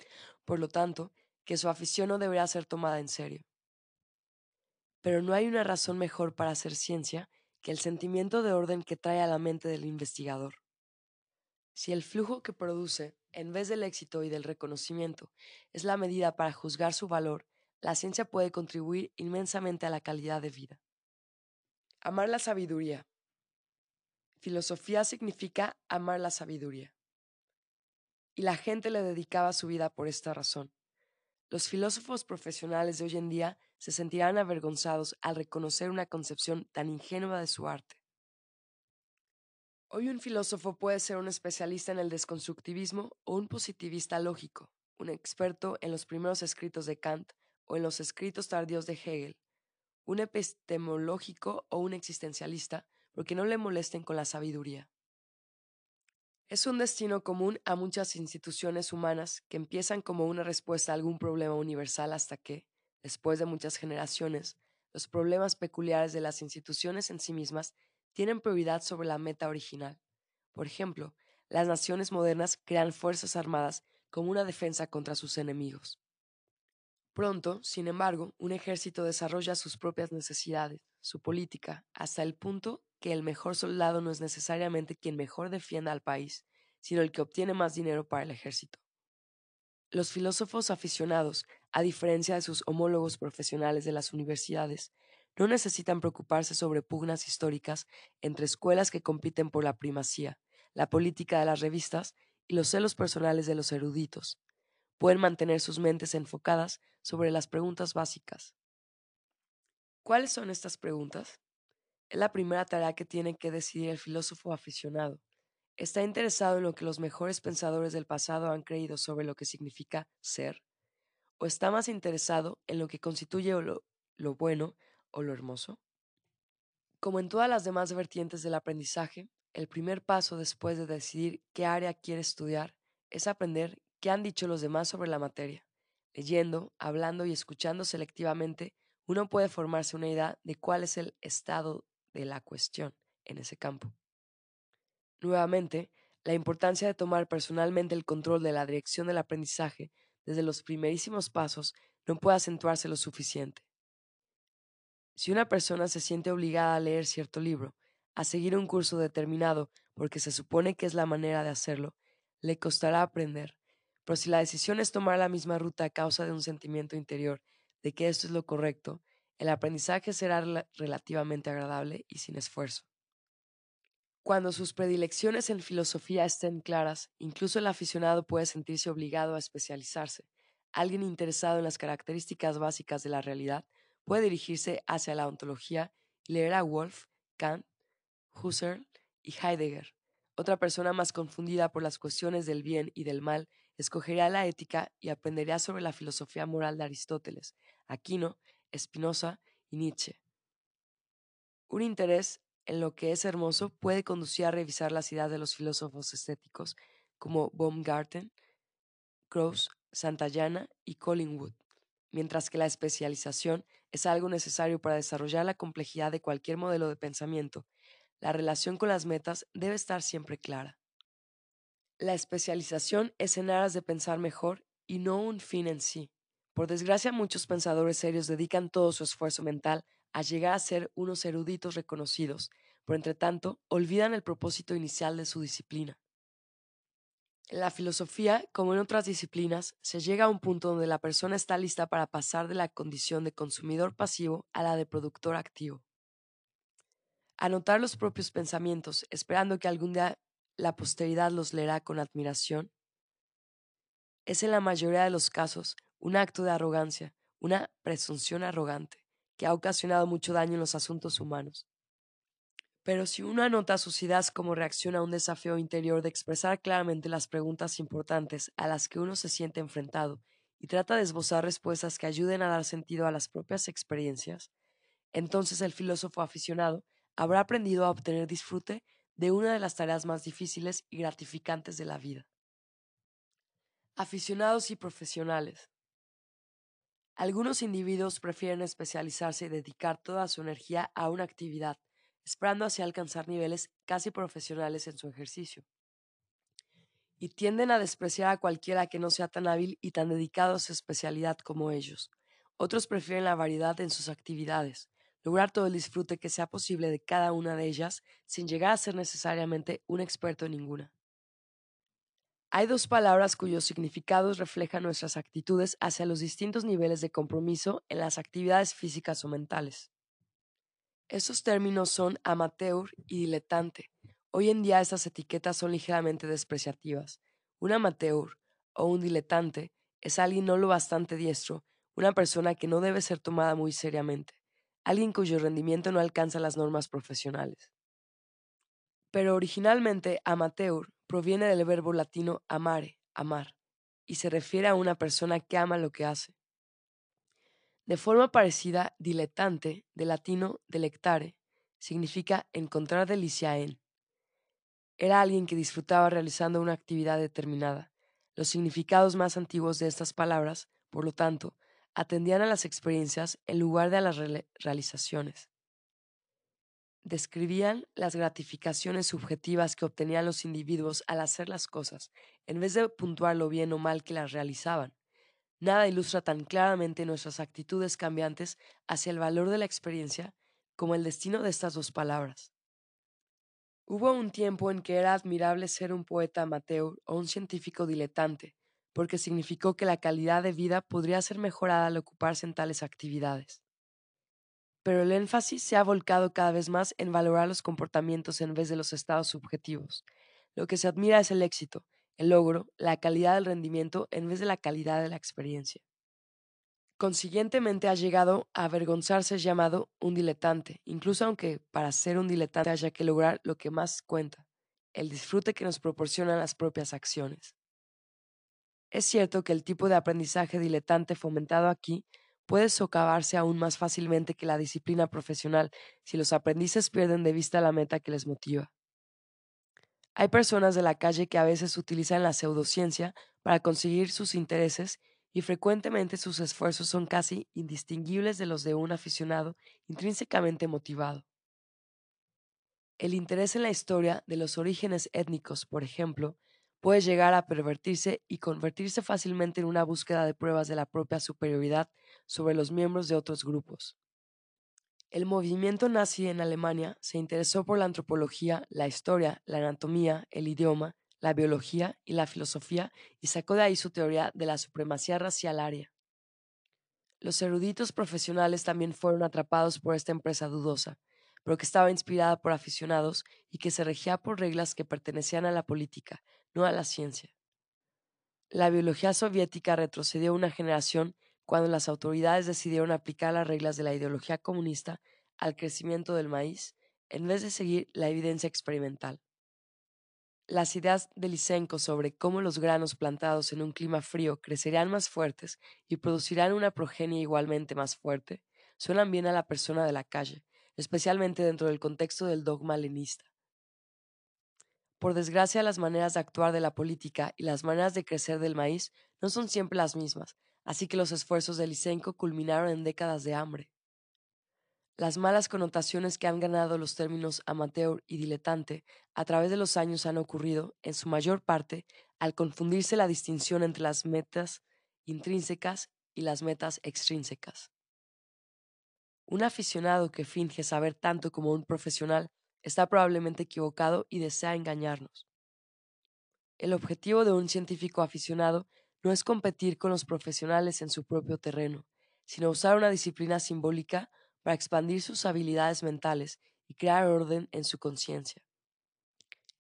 por lo tanto, que su afición no deberá ser tomada en serio. Pero no hay una razón mejor para hacer ciencia que el sentimiento de orden que trae a la mente del investigador. Si el flujo que produce, en vez del éxito y del reconocimiento, es la medida para juzgar su valor, la ciencia puede contribuir inmensamente a la calidad de vida. Amar la sabiduría. Filosofía significa amar la sabiduría. Y la gente le dedicaba su vida por esta razón. Los filósofos profesionales de hoy en día se sentirán avergonzados al reconocer una concepción tan ingenua de su arte. Hoy un filósofo puede ser un especialista en el desconstructivismo o un positivista lógico, un experto en los primeros escritos de Kant o en los escritos tardíos de Hegel, un epistemológico o un existencialista, porque no le molesten con la sabiduría. Es un destino común a muchas instituciones humanas que empiezan como una respuesta a algún problema universal hasta que, después de muchas generaciones, los problemas peculiares de las instituciones en sí mismas tienen prioridad sobre la meta original. Por ejemplo, las naciones modernas crean fuerzas armadas como una defensa contra sus enemigos. Pronto, sin embargo, un ejército desarrolla sus propias necesidades, su política, hasta el punto que el mejor soldado no es necesariamente quien mejor defienda al país, sino el que obtiene más dinero para el ejército. Los filósofos aficionados, a diferencia de sus homólogos profesionales de las universidades, no necesitan preocuparse sobre pugnas históricas entre escuelas que compiten por la primacía, la política de las revistas y los celos personales de los eruditos. Pueden mantener sus mentes enfocadas sobre las preguntas básicas. ¿Cuáles son estas preguntas? Es la primera tarea que tiene que decidir el filósofo aficionado. ¿Está interesado en lo que los mejores pensadores del pasado han creído sobre lo que significa ser? ¿O está más interesado en lo que constituye lo, lo bueno o lo hermoso? Como en todas las demás vertientes del aprendizaje, el primer paso después de decidir qué área quiere estudiar es aprender qué han dicho los demás sobre la materia. Leyendo, hablando y escuchando selectivamente, uno puede formarse una idea de cuál es el estado de la cuestión en ese campo. Nuevamente, la importancia de tomar personalmente el control de la dirección del aprendizaje desde los primerísimos pasos no puede acentuarse lo suficiente. Si una persona se siente obligada a leer cierto libro, a seguir un curso determinado porque se supone que es la manera de hacerlo, le costará aprender. Pero si la decisión es tomar la misma ruta a causa de un sentimiento interior de que esto es lo correcto, el aprendizaje será relativamente agradable y sin esfuerzo. Cuando sus predilecciones en filosofía estén claras, incluso el aficionado puede sentirse obligado a especializarse. Alguien interesado en las características básicas de la realidad puede dirigirse hacia la ontología y leer a Wolff, Kant, Husserl y Heidegger. Otra persona más confundida por las cuestiones del bien y del mal escogerá la ética y aprenderá sobre la filosofía moral de Aristóteles, Aquino, Spinoza y Nietzsche. Un interés en lo que es hermoso puede conducir a revisar las ideas de los filósofos estéticos como Baumgarten, Krauss, Santayana y Collingwood, mientras que la especialización es algo necesario para desarrollar la complejidad de cualquier modelo de pensamiento. La relación con las metas debe estar siempre clara. La especialización es en aras de pensar mejor y no un fin en sí. Por desgracia, muchos pensadores serios dedican todo su esfuerzo mental a llegar a ser unos eruditos reconocidos, pero entre tanto olvidan el propósito inicial de su disciplina. En la filosofía, como en otras disciplinas, se llega a un punto donde la persona está lista para pasar de la condición de consumidor pasivo a la de productor activo. Anotar los propios pensamientos, esperando que algún día la posteridad los leerá con admiración, es en la mayoría de los casos un acto de arrogancia, una presunción arrogante que ha ocasionado mucho daño en los asuntos humanos. Pero si uno anota sus ideas como reacción a un desafío interior de expresar claramente las preguntas importantes a las que uno se siente enfrentado y trata de esbozar respuestas que ayuden a dar sentido a las propias experiencias, entonces el filósofo aficionado habrá aprendido a obtener disfrute de una de las tareas más difíciles y gratificantes de la vida. Aficionados y profesionales. Algunos individuos prefieren especializarse y dedicar toda su energía a una actividad, esperando así alcanzar niveles casi profesionales en su ejercicio. Y tienden a despreciar a cualquiera que no sea tan hábil y tan dedicado a su especialidad como ellos. Otros prefieren la variedad en sus actividades, lograr todo el disfrute que sea posible de cada una de ellas sin llegar a ser necesariamente un experto en ninguna. Hay dos palabras cuyos significados reflejan nuestras actitudes hacia los distintos niveles de compromiso en las actividades físicas o mentales. Esos términos son amateur y diletante. Hoy en día estas etiquetas son ligeramente despreciativas. Un amateur o un diletante es alguien no lo bastante diestro, una persona que no debe ser tomada muy seriamente, alguien cuyo rendimiento no alcanza las normas profesionales. Pero originalmente amateur proviene del verbo latino amare, amar, y se refiere a una persona que ama lo que hace. De forma parecida, diletante, de latino delectare, significa encontrar delicia en. Era alguien que disfrutaba realizando una actividad determinada. Los significados más antiguos de estas palabras, por lo tanto, atendían a las experiencias en lugar de a las realizaciones describían las gratificaciones subjetivas que obtenían los individuos al hacer las cosas, en vez de puntuar lo bien o mal que las realizaban. Nada ilustra tan claramente nuestras actitudes cambiantes hacia el valor de la experiencia como el destino de estas dos palabras. Hubo un tiempo en que era admirable ser un poeta amateur o un científico diletante, porque significó que la calidad de vida podría ser mejorada al ocuparse en tales actividades pero el énfasis se ha volcado cada vez más en valorar los comportamientos en vez de los estados subjetivos. Lo que se admira es el éxito, el logro, la calidad del rendimiento en vez de la calidad de la experiencia. Consiguientemente ha llegado a avergonzarse llamado un diletante, incluso aunque para ser un diletante haya que lograr lo que más cuenta, el disfrute que nos proporcionan las propias acciones. Es cierto que el tipo de aprendizaje diletante fomentado aquí puede socavarse aún más fácilmente que la disciplina profesional si los aprendices pierden de vista la meta que les motiva. Hay personas de la calle que a veces utilizan la pseudociencia para conseguir sus intereses y frecuentemente sus esfuerzos son casi indistinguibles de los de un aficionado intrínsecamente motivado. El interés en la historia de los orígenes étnicos, por ejemplo, puede llegar a pervertirse y convertirse fácilmente en una búsqueda de pruebas de la propia superioridad sobre los miembros de otros grupos. El movimiento nazi en Alemania se interesó por la antropología, la historia, la anatomía, el idioma, la biología y la filosofía y sacó de ahí su teoría de la supremacía racial aria. Los eruditos profesionales también fueron atrapados por esta empresa dudosa, pero que estaba inspirada por aficionados y que se regía por reglas que pertenecían a la política, no a la ciencia. La biología soviética retrocedió una generación cuando las autoridades decidieron aplicar las reglas de la ideología comunista al crecimiento del maíz en vez de seguir la evidencia experimental. Las ideas de Lysenko sobre cómo los granos plantados en un clima frío crecerían más fuertes y producirán una progenie igualmente más fuerte suenan bien a la persona de la calle, especialmente dentro del contexto del dogma lenista. Por desgracia, las maneras de actuar de la política y las maneras de crecer del maíz no son siempre las mismas, así que los esfuerzos de Lysenko culminaron en décadas de hambre. Las malas connotaciones que han ganado los términos amateur y diletante a través de los años han ocurrido, en su mayor parte, al confundirse la distinción entre las metas intrínsecas y las metas extrínsecas. Un aficionado que finge saber tanto como un profesional está probablemente equivocado y desea engañarnos. El objetivo de un científico aficionado no es competir con los profesionales en su propio terreno, sino usar una disciplina simbólica para expandir sus habilidades mentales y crear orden en su conciencia.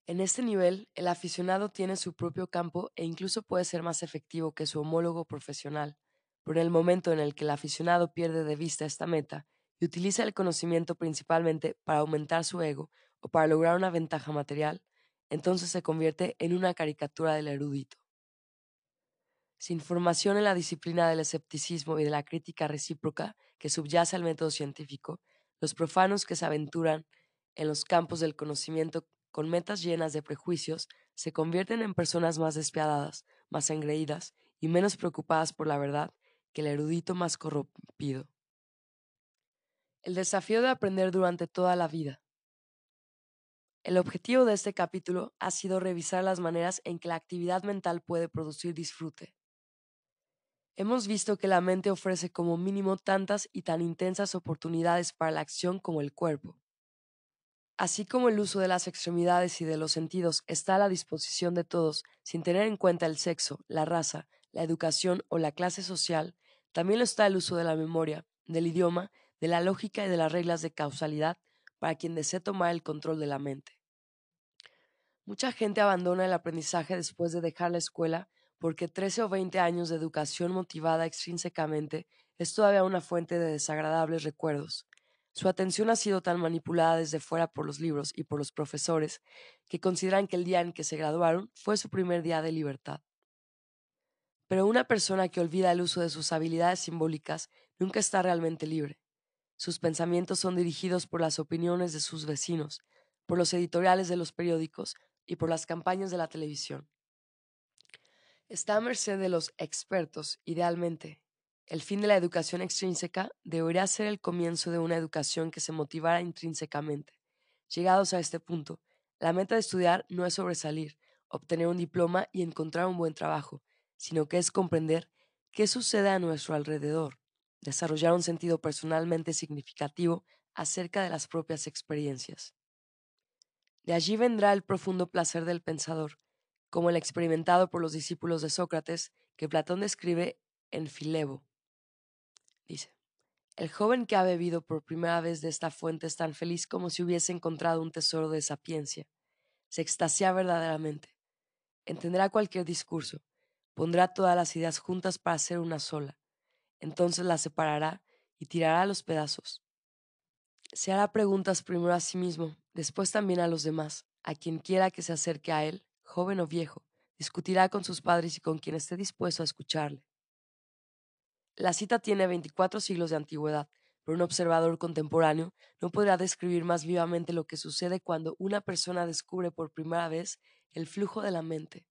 En este nivel, el aficionado tiene su propio campo e incluso puede ser más efectivo que su homólogo profesional, pero en el momento en el que el aficionado pierde de vista esta meta y utiliza el conocimiento principalmente para aumentar su ego o para lograr una ventaja material, entonces se convierte en una caricatura del erudito. Sin formación en la disciplina del escepticismo y de la crítica recíproca que subyace al método científico, los profanos que se aventuran en los campos del conocimiento con metas llenas de prejuicios se convierten en personas más despiadadas, más engreídas y menos preocupadas por la verdad que el erudito más corrompido. El desafío de aprender durante toda la vida. El objetivo de este capítulo ha sido revisar las maneras en que la actividad mental puede producir disfrute. Hemos visto que la mente ofrece como mínimo tantas y tan intensas oportunidades para la acción como el cuerpo. Así como el uso de las extremidades y de los sentidos está a la disposición de todos sin tener en cuenta el sexo, la raza, la educación o la clase social, también lo está el uso de la memoria, del idioma de la lógica y de las reglas de causalidad para quien desee tomar el control de la mente. Mucha gente abandona el aprendizaje después de dejar la escuela porque 13 o 20 años de educación motivada extrínsecamente es todavía una fuente de desagradables recuerdos. Su atención ha sido tan manipulada desde fuera por los libros y por los profesores que consideran que el día en que se graduaron fue su primer día de libertad. Pero una persona que olvida el uso de sus habilidades simbólicas nunca está realmente libre. Sus pensamientos son dirigidos por las opiniones de sus vecinos, por los editoriales de los periódicos y por las campañas de la televisión. Está a merced de los expertos, idealmente. El fin de la educación extrínseca debería ser el comienzo de una educación que se motivara intrínsecamente. Llegados a este punto, la meta de estudiar no es sobresalir, obtener un diploma y encontrar un buen trabajo, sino que es comprender qué sucede a nuestro alrededor, desarrollar un sentido personalmente significativo acerca de las propias experiencias. De allí vendrá el profundo placer del pensador, como el experimentado por los discípulos de Sócrates que Platón describe en Filebo. Dice, el joven que ha bebido por primera vez de esta fuente es tan feliz como si hubiese encontrado un tesoro de sapiencia. Se extasia verdaderamente. Entenderá cualquier discurso, pondrá todas las ideas juntas para hacer una sola entonces la separará y tirará los pedazos. Se hará preguntas primero a sí mismo, después también a los demás. A quien quiera que se acerque a él, joven o viejo, discutirá con sus padres y con quien esté dispuesto a escucharle. La cita tiene 24 siglos de antigüedad, pero un observador contemporáneo no podrá describir más vivamente lo que sucede cuando una persona descubre por primera vez el flujo de la mente.